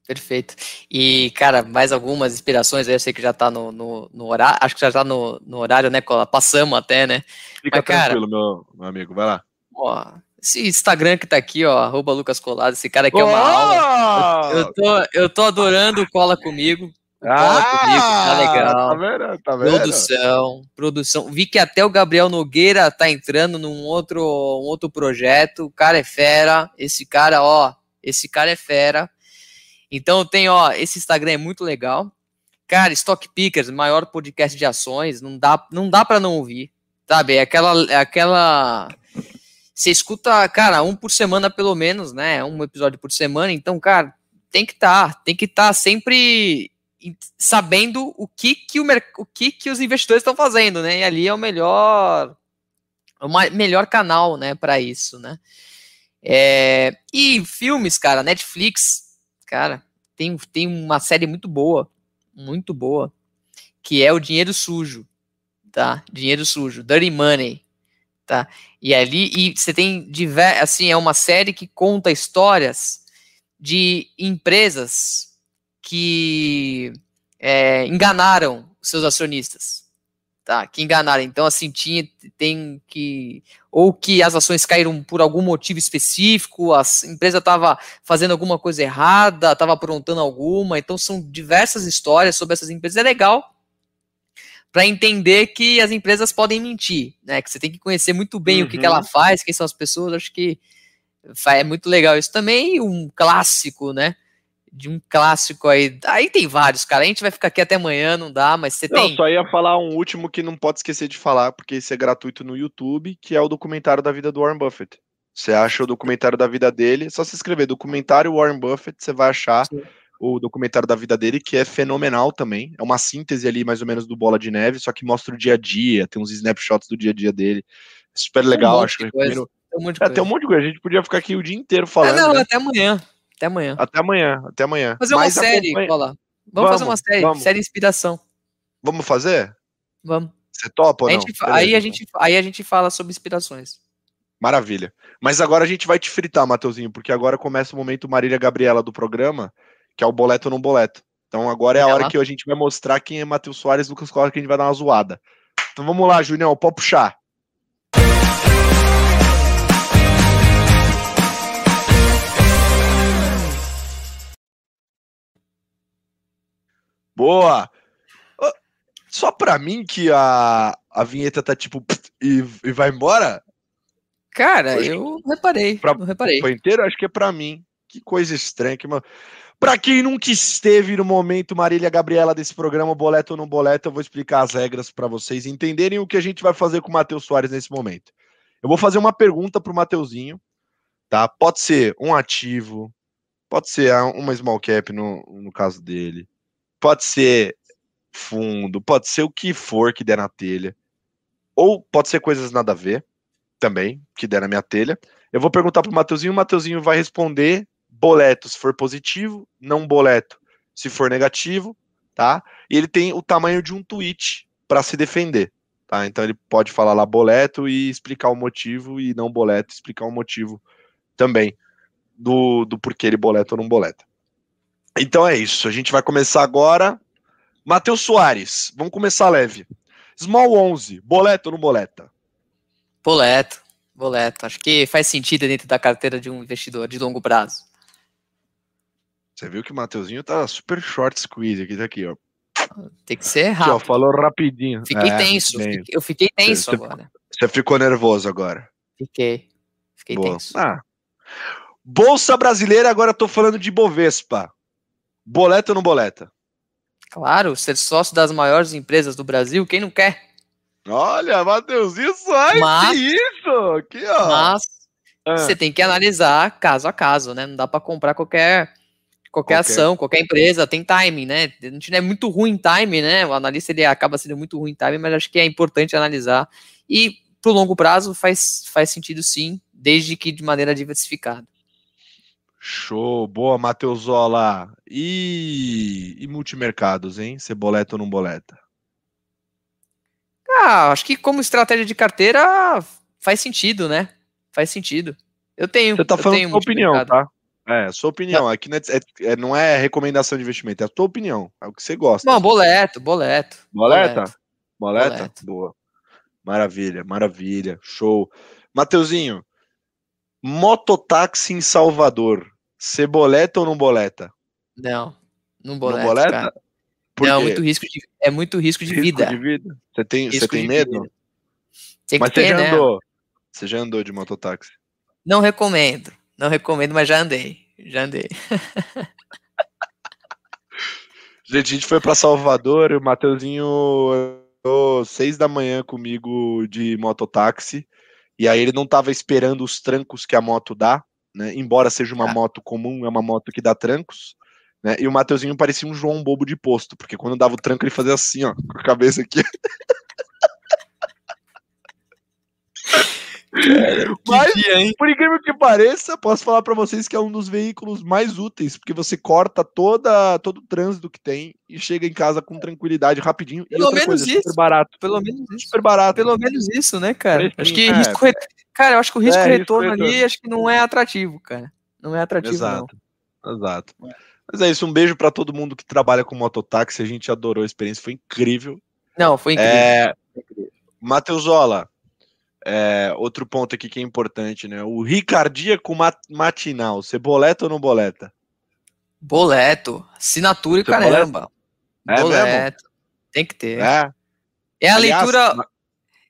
Perfeito. E, cara, mais algumas inspirações aí, eu sei que já tá no, no, no horário, acho que já tá no, no horário, né, Passamos até, né? Fica Mas, tranquilo, cara, meu, meu amigo, vai lá. Ó, esse Instagram que tá aqui, ó, arroba Lucas Colado, esse cara aqui é uma oh! aula. Eu, eu, tô, eu tô adorando o Cola Comigo. Ah, comigo, tá legal. Tá vendo? Tá vendo? Produção, produção. Vi que até o Gabriel Nogueira tá entrando num outro, um outro projeto. O cara é fera. Esse cara, ó, esse cara é fera. Então tem, ó, esse Instagram é muito legal. Cara, Stock Pickers, maior podcast de ações, não dá, não dá para não ouvir. Sabe? É aquela é aquela você escuta, cara, um por semana pelo menos, né? Um episódio por semana, então, cara, tem que estar, tá, tem que estar tá sempre sabendo o que que, o, o que, que os investidores estão fazendo, né? E ali é o melhor o melhor canal, né, para isso, né? É, e filmes, cara, Netflix, cara, tem, tem uma série muito boa, muito boa, que é o Dinheiro Sujo, tá? Dinheiro Sujo, Dirty Money, tá? E ali e você tem diver, assim, é uma série que conta histórias de empresas que é, enganaram seus acionistas, tá? Que enganaram. Então, assim, tinha, tem que ou que as ações caíram por algum motivo específico, a empresa estava fazendo alguma coisa errada, estava aprontando alguma. Então, são diversas histórias sobre essas empresas. É legal para entender que as empresas podem mentir, né? Que você tem que conhecer muito bem uhum. o que, que ela uhum. faz, quem são as pessoas. Acho que é muito legal isso também. Um clássico, né? De um clássico aí. Aí tem vários, cara. A gente vai ficar aqui até amanhã, não dá, mas você não, tem. Só ia falar um último que não pode esquecer de falar, porque esse é gratuito no YouTube, que é o documentário da vida do Warren Buffett. Você acha o documentário da vida dele, só se inscrever documentário Warren Buffett, você vai achar. Sim. o documentário da vida dele, que é fenomenal também. É uma síntese ali, mais ou menos, do Bola de Neve, só que mostra o dia a dia, tem uns snapshots do dia a dia dele. É super legal, um acho que recomendo. Tem um, monte de é, tem um monte de coisa. A gente podia ficar aqui o dia inteiro falando. É, não, né? até amanhã. Até amanhã. Até amanhã, até amanhã. Fazer uma série, acompanha... Vamos, vamos, fazer uma série, vamos. série inspiração. Vamos fazer? Vamos. Você topa ou não? Gente, aí, a gente, aí a gente fala sobre inspirações. Maravilha. Mas agora a gente vai te fritar, Mateuzinho, porque agora começa o momento Marília Gabriela do programa, que é o boleto ou não boleto. Então agora é a hora que a gente vai mostrar quem é Matheus Soares Lucas Costa, que a gente vai dar uma zoada. Então vamos lá, Junião, pode puxar. Boa! Só pra mim que a, a vinheta tá tipo e, e vai embora? Cara, eu reparei. Pra, eu reparei. Foi inteiro? Acho que é pra mim. Que coisa estranha. Que, mano. Pra quem nunca esteve no momento Marília Gabriela desse programa, boleto ou não boleto, eu vou explicar as regras para vocês entenderem o que a gente vai fazer com o Matheus Soares nesse momento. Eu vou fazer uma pergunta pro Mateuzinho, tá? Pode ser um ativo, pode ser uma small cap no, no caso dele, pode ser fundo, pode ser o que for que der na telha, ou pode ser coisas nada a ver também, que der na minha telha. Eu vou perguntar pro Mateuzinho, o Mateuzinho vai responder boleto se for positivo, não boleto se for negativo, tá? E ele tem o tamanho de um tweet para se defender, tá? Então ele pode falar lá boleto e explicar o motivo e não boleto explicar o motivo também do, do porquê ele boleta ou não boleta. Então é isso, a gente vai começar agora Matheus Soares, vamos começar leve. Small 11, boleto ou não boleta? Boleto, boleto. Acho que faz sentido dentro da carteira de um investidor de longo prazo. Você viu que o Mateuzinho tá super short squeeze aqui, tá aqui, ó. Tem que ser rápido. Aqui, ó, falou rapidinho. Fiquei é, tenso, eu fiquei tenso você, agora. Você ficou nervoso agora? Fiquei. Fiquei Boa. tenso. Ah. Bolsa brasileira, agora tô falando de Bovespa. Boleta ou não boleta? Claro, ser sócio das maiores empresas do Brasil, quem não quer? Olha, Matheus, isso aí, mas, isso! Aqui, ó. Mas ah. você tem que analisar caso a caso, né? Não dá para comprar qualquer qualquer ação, qualquer empresa, tem timing, né? A gente não é muito ruim em timing, né? O analista ele acaba sendo muito ruim em timing, mas acho que é importante analisar. E pro longo prazo faz, faz sentido sim, desde que de maneira diversificada. Show, boa, Mateusola. E, e multimercados, hein? Você boleta ou não boleta? Ah, acho que como estratégia de carteira faz sentido, né? Faz sentido. Eu tenho. Você tá falando sua opinião, tá? É, sua opinião. Aqui não é, é, é, não é recomendação de investimento, é a tua opinião. É o que você gosta. Não, boleto, boleto. Boleta? Boleta? boleta? Boa. Maravilha, maravilha. Show. Mateuzinho, mototáxi em Salvador. Você boleta ou não boleta? Não, não boleta. Não boleta? Não, muito risco de, é muito risco de risco vida. De vida. Você tem, você tem medo? Tem mas você já né? andou. Você já andou de mototáxi? Não recomendo. Não recomendo, mas já andei. Já andei. *laughs* gente, a gente foi para Salvador e o Mateuzinho andou seis da manhã comigo de mototáxi. E aí ele não estava esperando os trancos que a moto dá né? Embora seja uma ah. moto comum, é uma moto que dá trancos. Né? E o Mateuzinho parecia um João Bobo de posto, porque quando dava o tranco ele fazia assim, ó, com a cabeça aqui. *laughs* *laughs* Mas, dia, por incrível que pareça, posso falar para vocês que é um dos veículos mais úteis, porque você corta toda, todo o trânsito que tem e chega em casa com tranquilidade, rapidinho. Pelo menos coisa, isso. Super barato. Pelo menos isso. Super barato. Pelo menos isso, né, cara? acho que é, risco, é. cara, eu acho que o risco é, retorno risco ali acho que não é atrativo, cara. Não é atrativo, Exato. não. Exato. Mas é isso, um beijo para todo mundo que trabalha com mototáxi, a gente adorou a experiência, foi incrível. Não, foi incrível. É... Mateusola, é, outro ponto aqui que é importante, né? O Ricardíaco matinal, você boleta ou não boleta? Boleto, assinatura e caramba. É boleto. Mesmo? Tem que ter. É, é a Aliás, leitura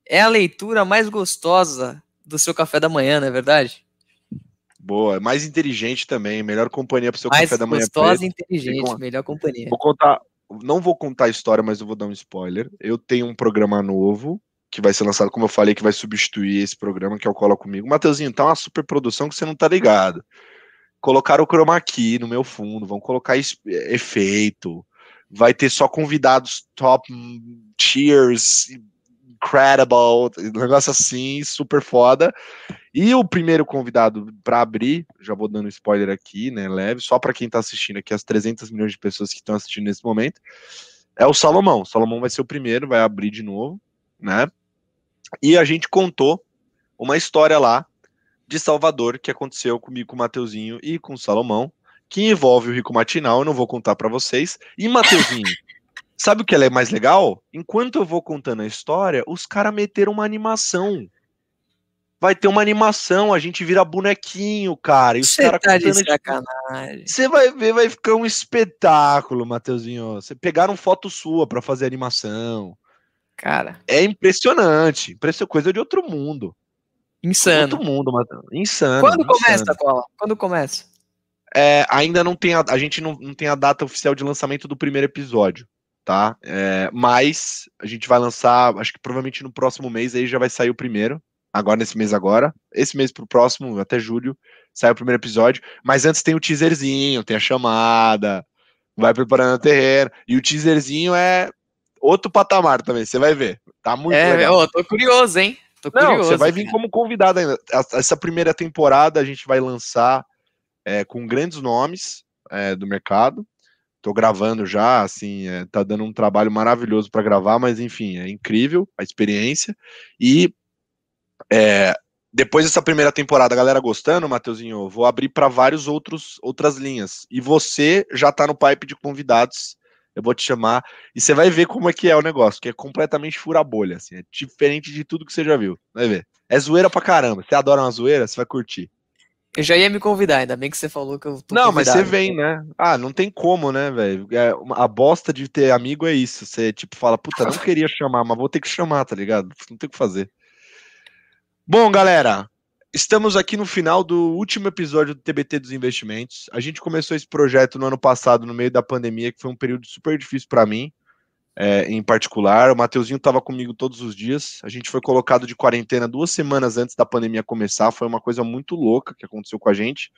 é a leitura mais gostosa do seu café da manhã, não é verdade? Boa, mais inteligente também, melhor companhia para o seu mais café da manhã. Gostosa e inteligente, melhor companhia. Vou contar, não vou contar a história, mas eu vou dar um spoiler. Eu tenho um programa novo que vai ser lançado, como eu falei, que vai substituir esse programa, que é o Cola Comigo. Mateuzinho, tá uma super produção que você não tá ligado. colocaram o chroma key no meu fundo, vão colocar efeito, vai ter só convidados top cheers, incredible, um negócio assim, super foda. E o primeiro convidado para abrir, já vou dando spoiler aqui, né, leve, só para quem tá assistindo aqui, as 300 milhões de pessoas que estão assistindo nesse momento, é o Salomão. O Salomão vai ser o primeiro, vai abrir de novo, né? E a gente contou uma história lá de Salvador que aconteceu comigo, com o Mateuzinho e com o Salomão, que envolve o Rico Matinal, eu não vou contar para vocês. E Mateuzinho, *laughs* sabe o que é mais legal? Enquanto eu vou contando a história, os caras meteram uma animação. Vai ter uma animação, a gente vira bonequinho, cara. E os caras tá de sacanagem. Você vai ver, vai ficar um espetáculo, Mateuzinho. Você pegaram foto sua para fazer animação. Cara. É impressionante. Impressionante, coisa de outro mundo. Insano. Outro mundo, Matheus. Insano. Quando insano. começa, Cola? Quando começa? É, ainda não tem a, a gente não, não tem a data oficial de lançamento do primeiro episódio, tá? É, mas a gente vai lançar, acho que provavelmente no próximo mês aí já vai sair o primeiro. Agora nesse mês agora, esse mês pro próximo, até julho, sai o primeiro episódio. Mas antes tem o teaserzinho, tem a chamada, vai preparando o terreno. E o teaserzinho é outro patamar também, você vai ver. Tá muito é, legal. Eu tô curioso, hein? Tô Não, curioso, você vai vir cara. como convidado ainda. Essa primeira temporada a gente vai lançar é, com grandes nomes é, do mercado. Tô gravando já, assim, é, tá dando um trabalho maravilhoso para gravar, mas enfim, é incrível a experiência. E é, depois dessa primeira temporada, a galera gostando, Mateuzinho, eu vou abrir para vários outros outras linhas. E você já tá no pipe de convidados. Eu vou te chamar e você vai ver como é que é o negócio, que é completamente fura bolha, assim, é diferente de tudo que você já viu. Vai ver. É zoeira pra caramba. Você adora uma zoeira, você vai curtir. Eu já ia me convidar, ainda bem que você falou que eu tô Não, mas você convidado. vem, né? Ah, não tem como, né, velho? É, a bosta de ter amigo é isso. Você, tipo, fala, puta, não queria chamar, mas vou ter que chamar, tá ligado? Não tem o que fazer. Bom, galera, estamos aqui no final do último episódio do TBT dos Investimentos. A gente começou esse projeto no ano passado, no meio da pandemia, que foi um período super difícil para mim, é, em particular. O Mateuzinho estava comigo todos os dias. A gente foi colocado de quarentena duas semanas antes da pandemia começar. Foi uma coisa muito louca que aconteceu com a gente.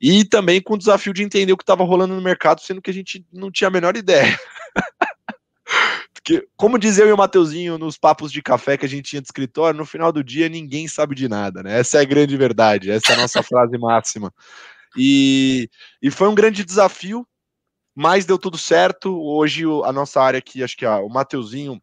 E também com o desafio de entender o que estava rolando no mercado, sendo que a gente não tinha a menor ideia. *laughs* Porque, como diz eu e o Mateuzinho nos papos de café que a gente tinha de escritório, no final do dia ninguém sabe de nada, né? Essa é a grande verdade, essa é a nossa *laughs* frase máxima. E, e foi um grande desafio, mas deu tudo certo. Hoje a nossa área aqui, acho que ah, o Mateuzinho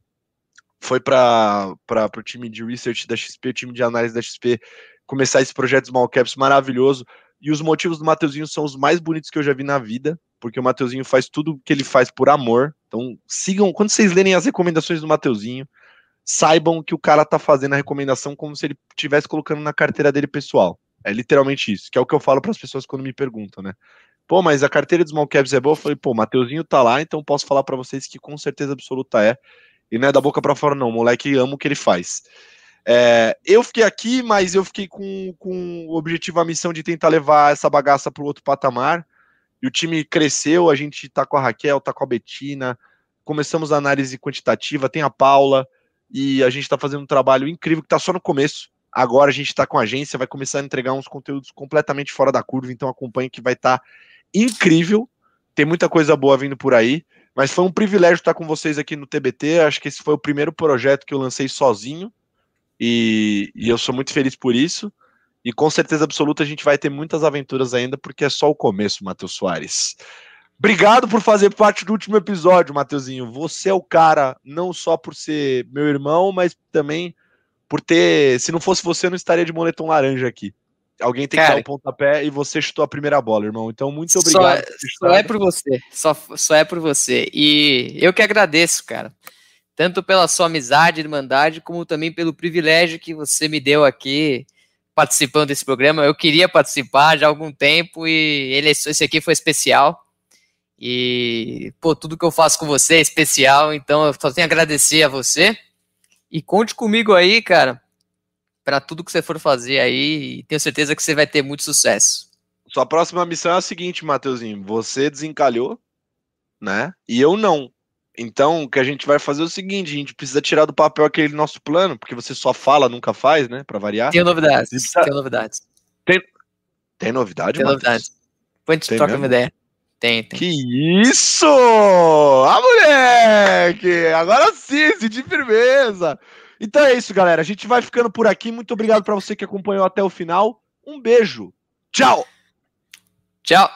foi para o time de research da XP, o time de análise da XP, começar esse projeto Small Caps maravilhoso. E os motivos do Mateuzinho são os mais bonitos que eu já vi na vida, porque o Mateuzinho faz tudo que ele faz por amor. Então, sigam, quando vocês lerem as recomendações do Mateuzinho, saibam que o cara tá fazendo a recomendação como se ele estivesse colocando na carteira dele pessoal. É literalmente isso, que é o que eu falo para as pessoas quando me perguntam, né? Pô, mas a carteira de Small Caps é boa? Eu falei, pô, Mateuzinho tá lá, então posso falar para vocês que com certeza absoluta é. E não é da boca para fora, não. O moleque ama o que ele faz. É, eu fiquei aqui, mas eu fiquei com, com o objetivo, a missão de tentar levar essa bagaça para outro patamar. E o time cresceu, a gente tá com a Raquel, tá com a Betina, começamos a análise quantitativa, tem a Paula, e a gente tá fazendo um trabalho incrível que tá só no começo. Agora a gente tá com a agência, vai começar a entregar uns conteúdos completamente fora da curva, então acompanhe que vai estar tá incrível. Tem muita coisa boa vindo por aí. Mas foi um privilégio estar com vocês aqui no TBT. Acho que esse foi o primeiro projeto que eu lancei sozinho. E, e, eu sou muito feliz por isso. E com certeza absoluta a gente vai ter muitas aventuras ainda, porque é só o começo, Matheus Soares. Obrigado por fazer parte do último episódio, Mateuzinho. Você é o cara, não só por ser meu irmão, mas também por ter. Se não fosse você, eu não estaria de moletom laranja aqui. Alguém tem cara, que dar o pontapé e você chutou a primeira bola, irmão. Então, muito obrigado. Só, só é por você. Só, só é por você. E eu que agradeço, cara. Tanto pela sua amizade, irmandade, como também pelo privilégio que você me deu aqui participando desse programa. Eu queria participar já há algum tempo e ele, esse aqui foi especial. E, pô, tudo que eu faço com você é especial, então eu só tenho a agradecer a você. E conte comigo aí, cara, para tudo que você for fazer aí, e tenho certeza que você vai ter muito sucesso. Sua próxima missão é a seguinte, Mateuzinho: você desencalhou, né? E eu não. Então, o que a gente vai fazer é o seguinte: a gente precisa tirar do papel aquele nosso plano, porque você só fala, nunca faz, né? Para variar. Tem novidades. Precisa... Tem novidades. Tem, tem novidade, Tem novidades. Depois a gente Tem troca mesmo? uma ideia. Tem, tem. Que isso! Ah, moleque! Agora sim, senti firmeza. Então é isso, galera. A gente vai ficando por aqui. Muito obrigado para você que acompanhou até o final. Um beijo. Tchau! Tchau.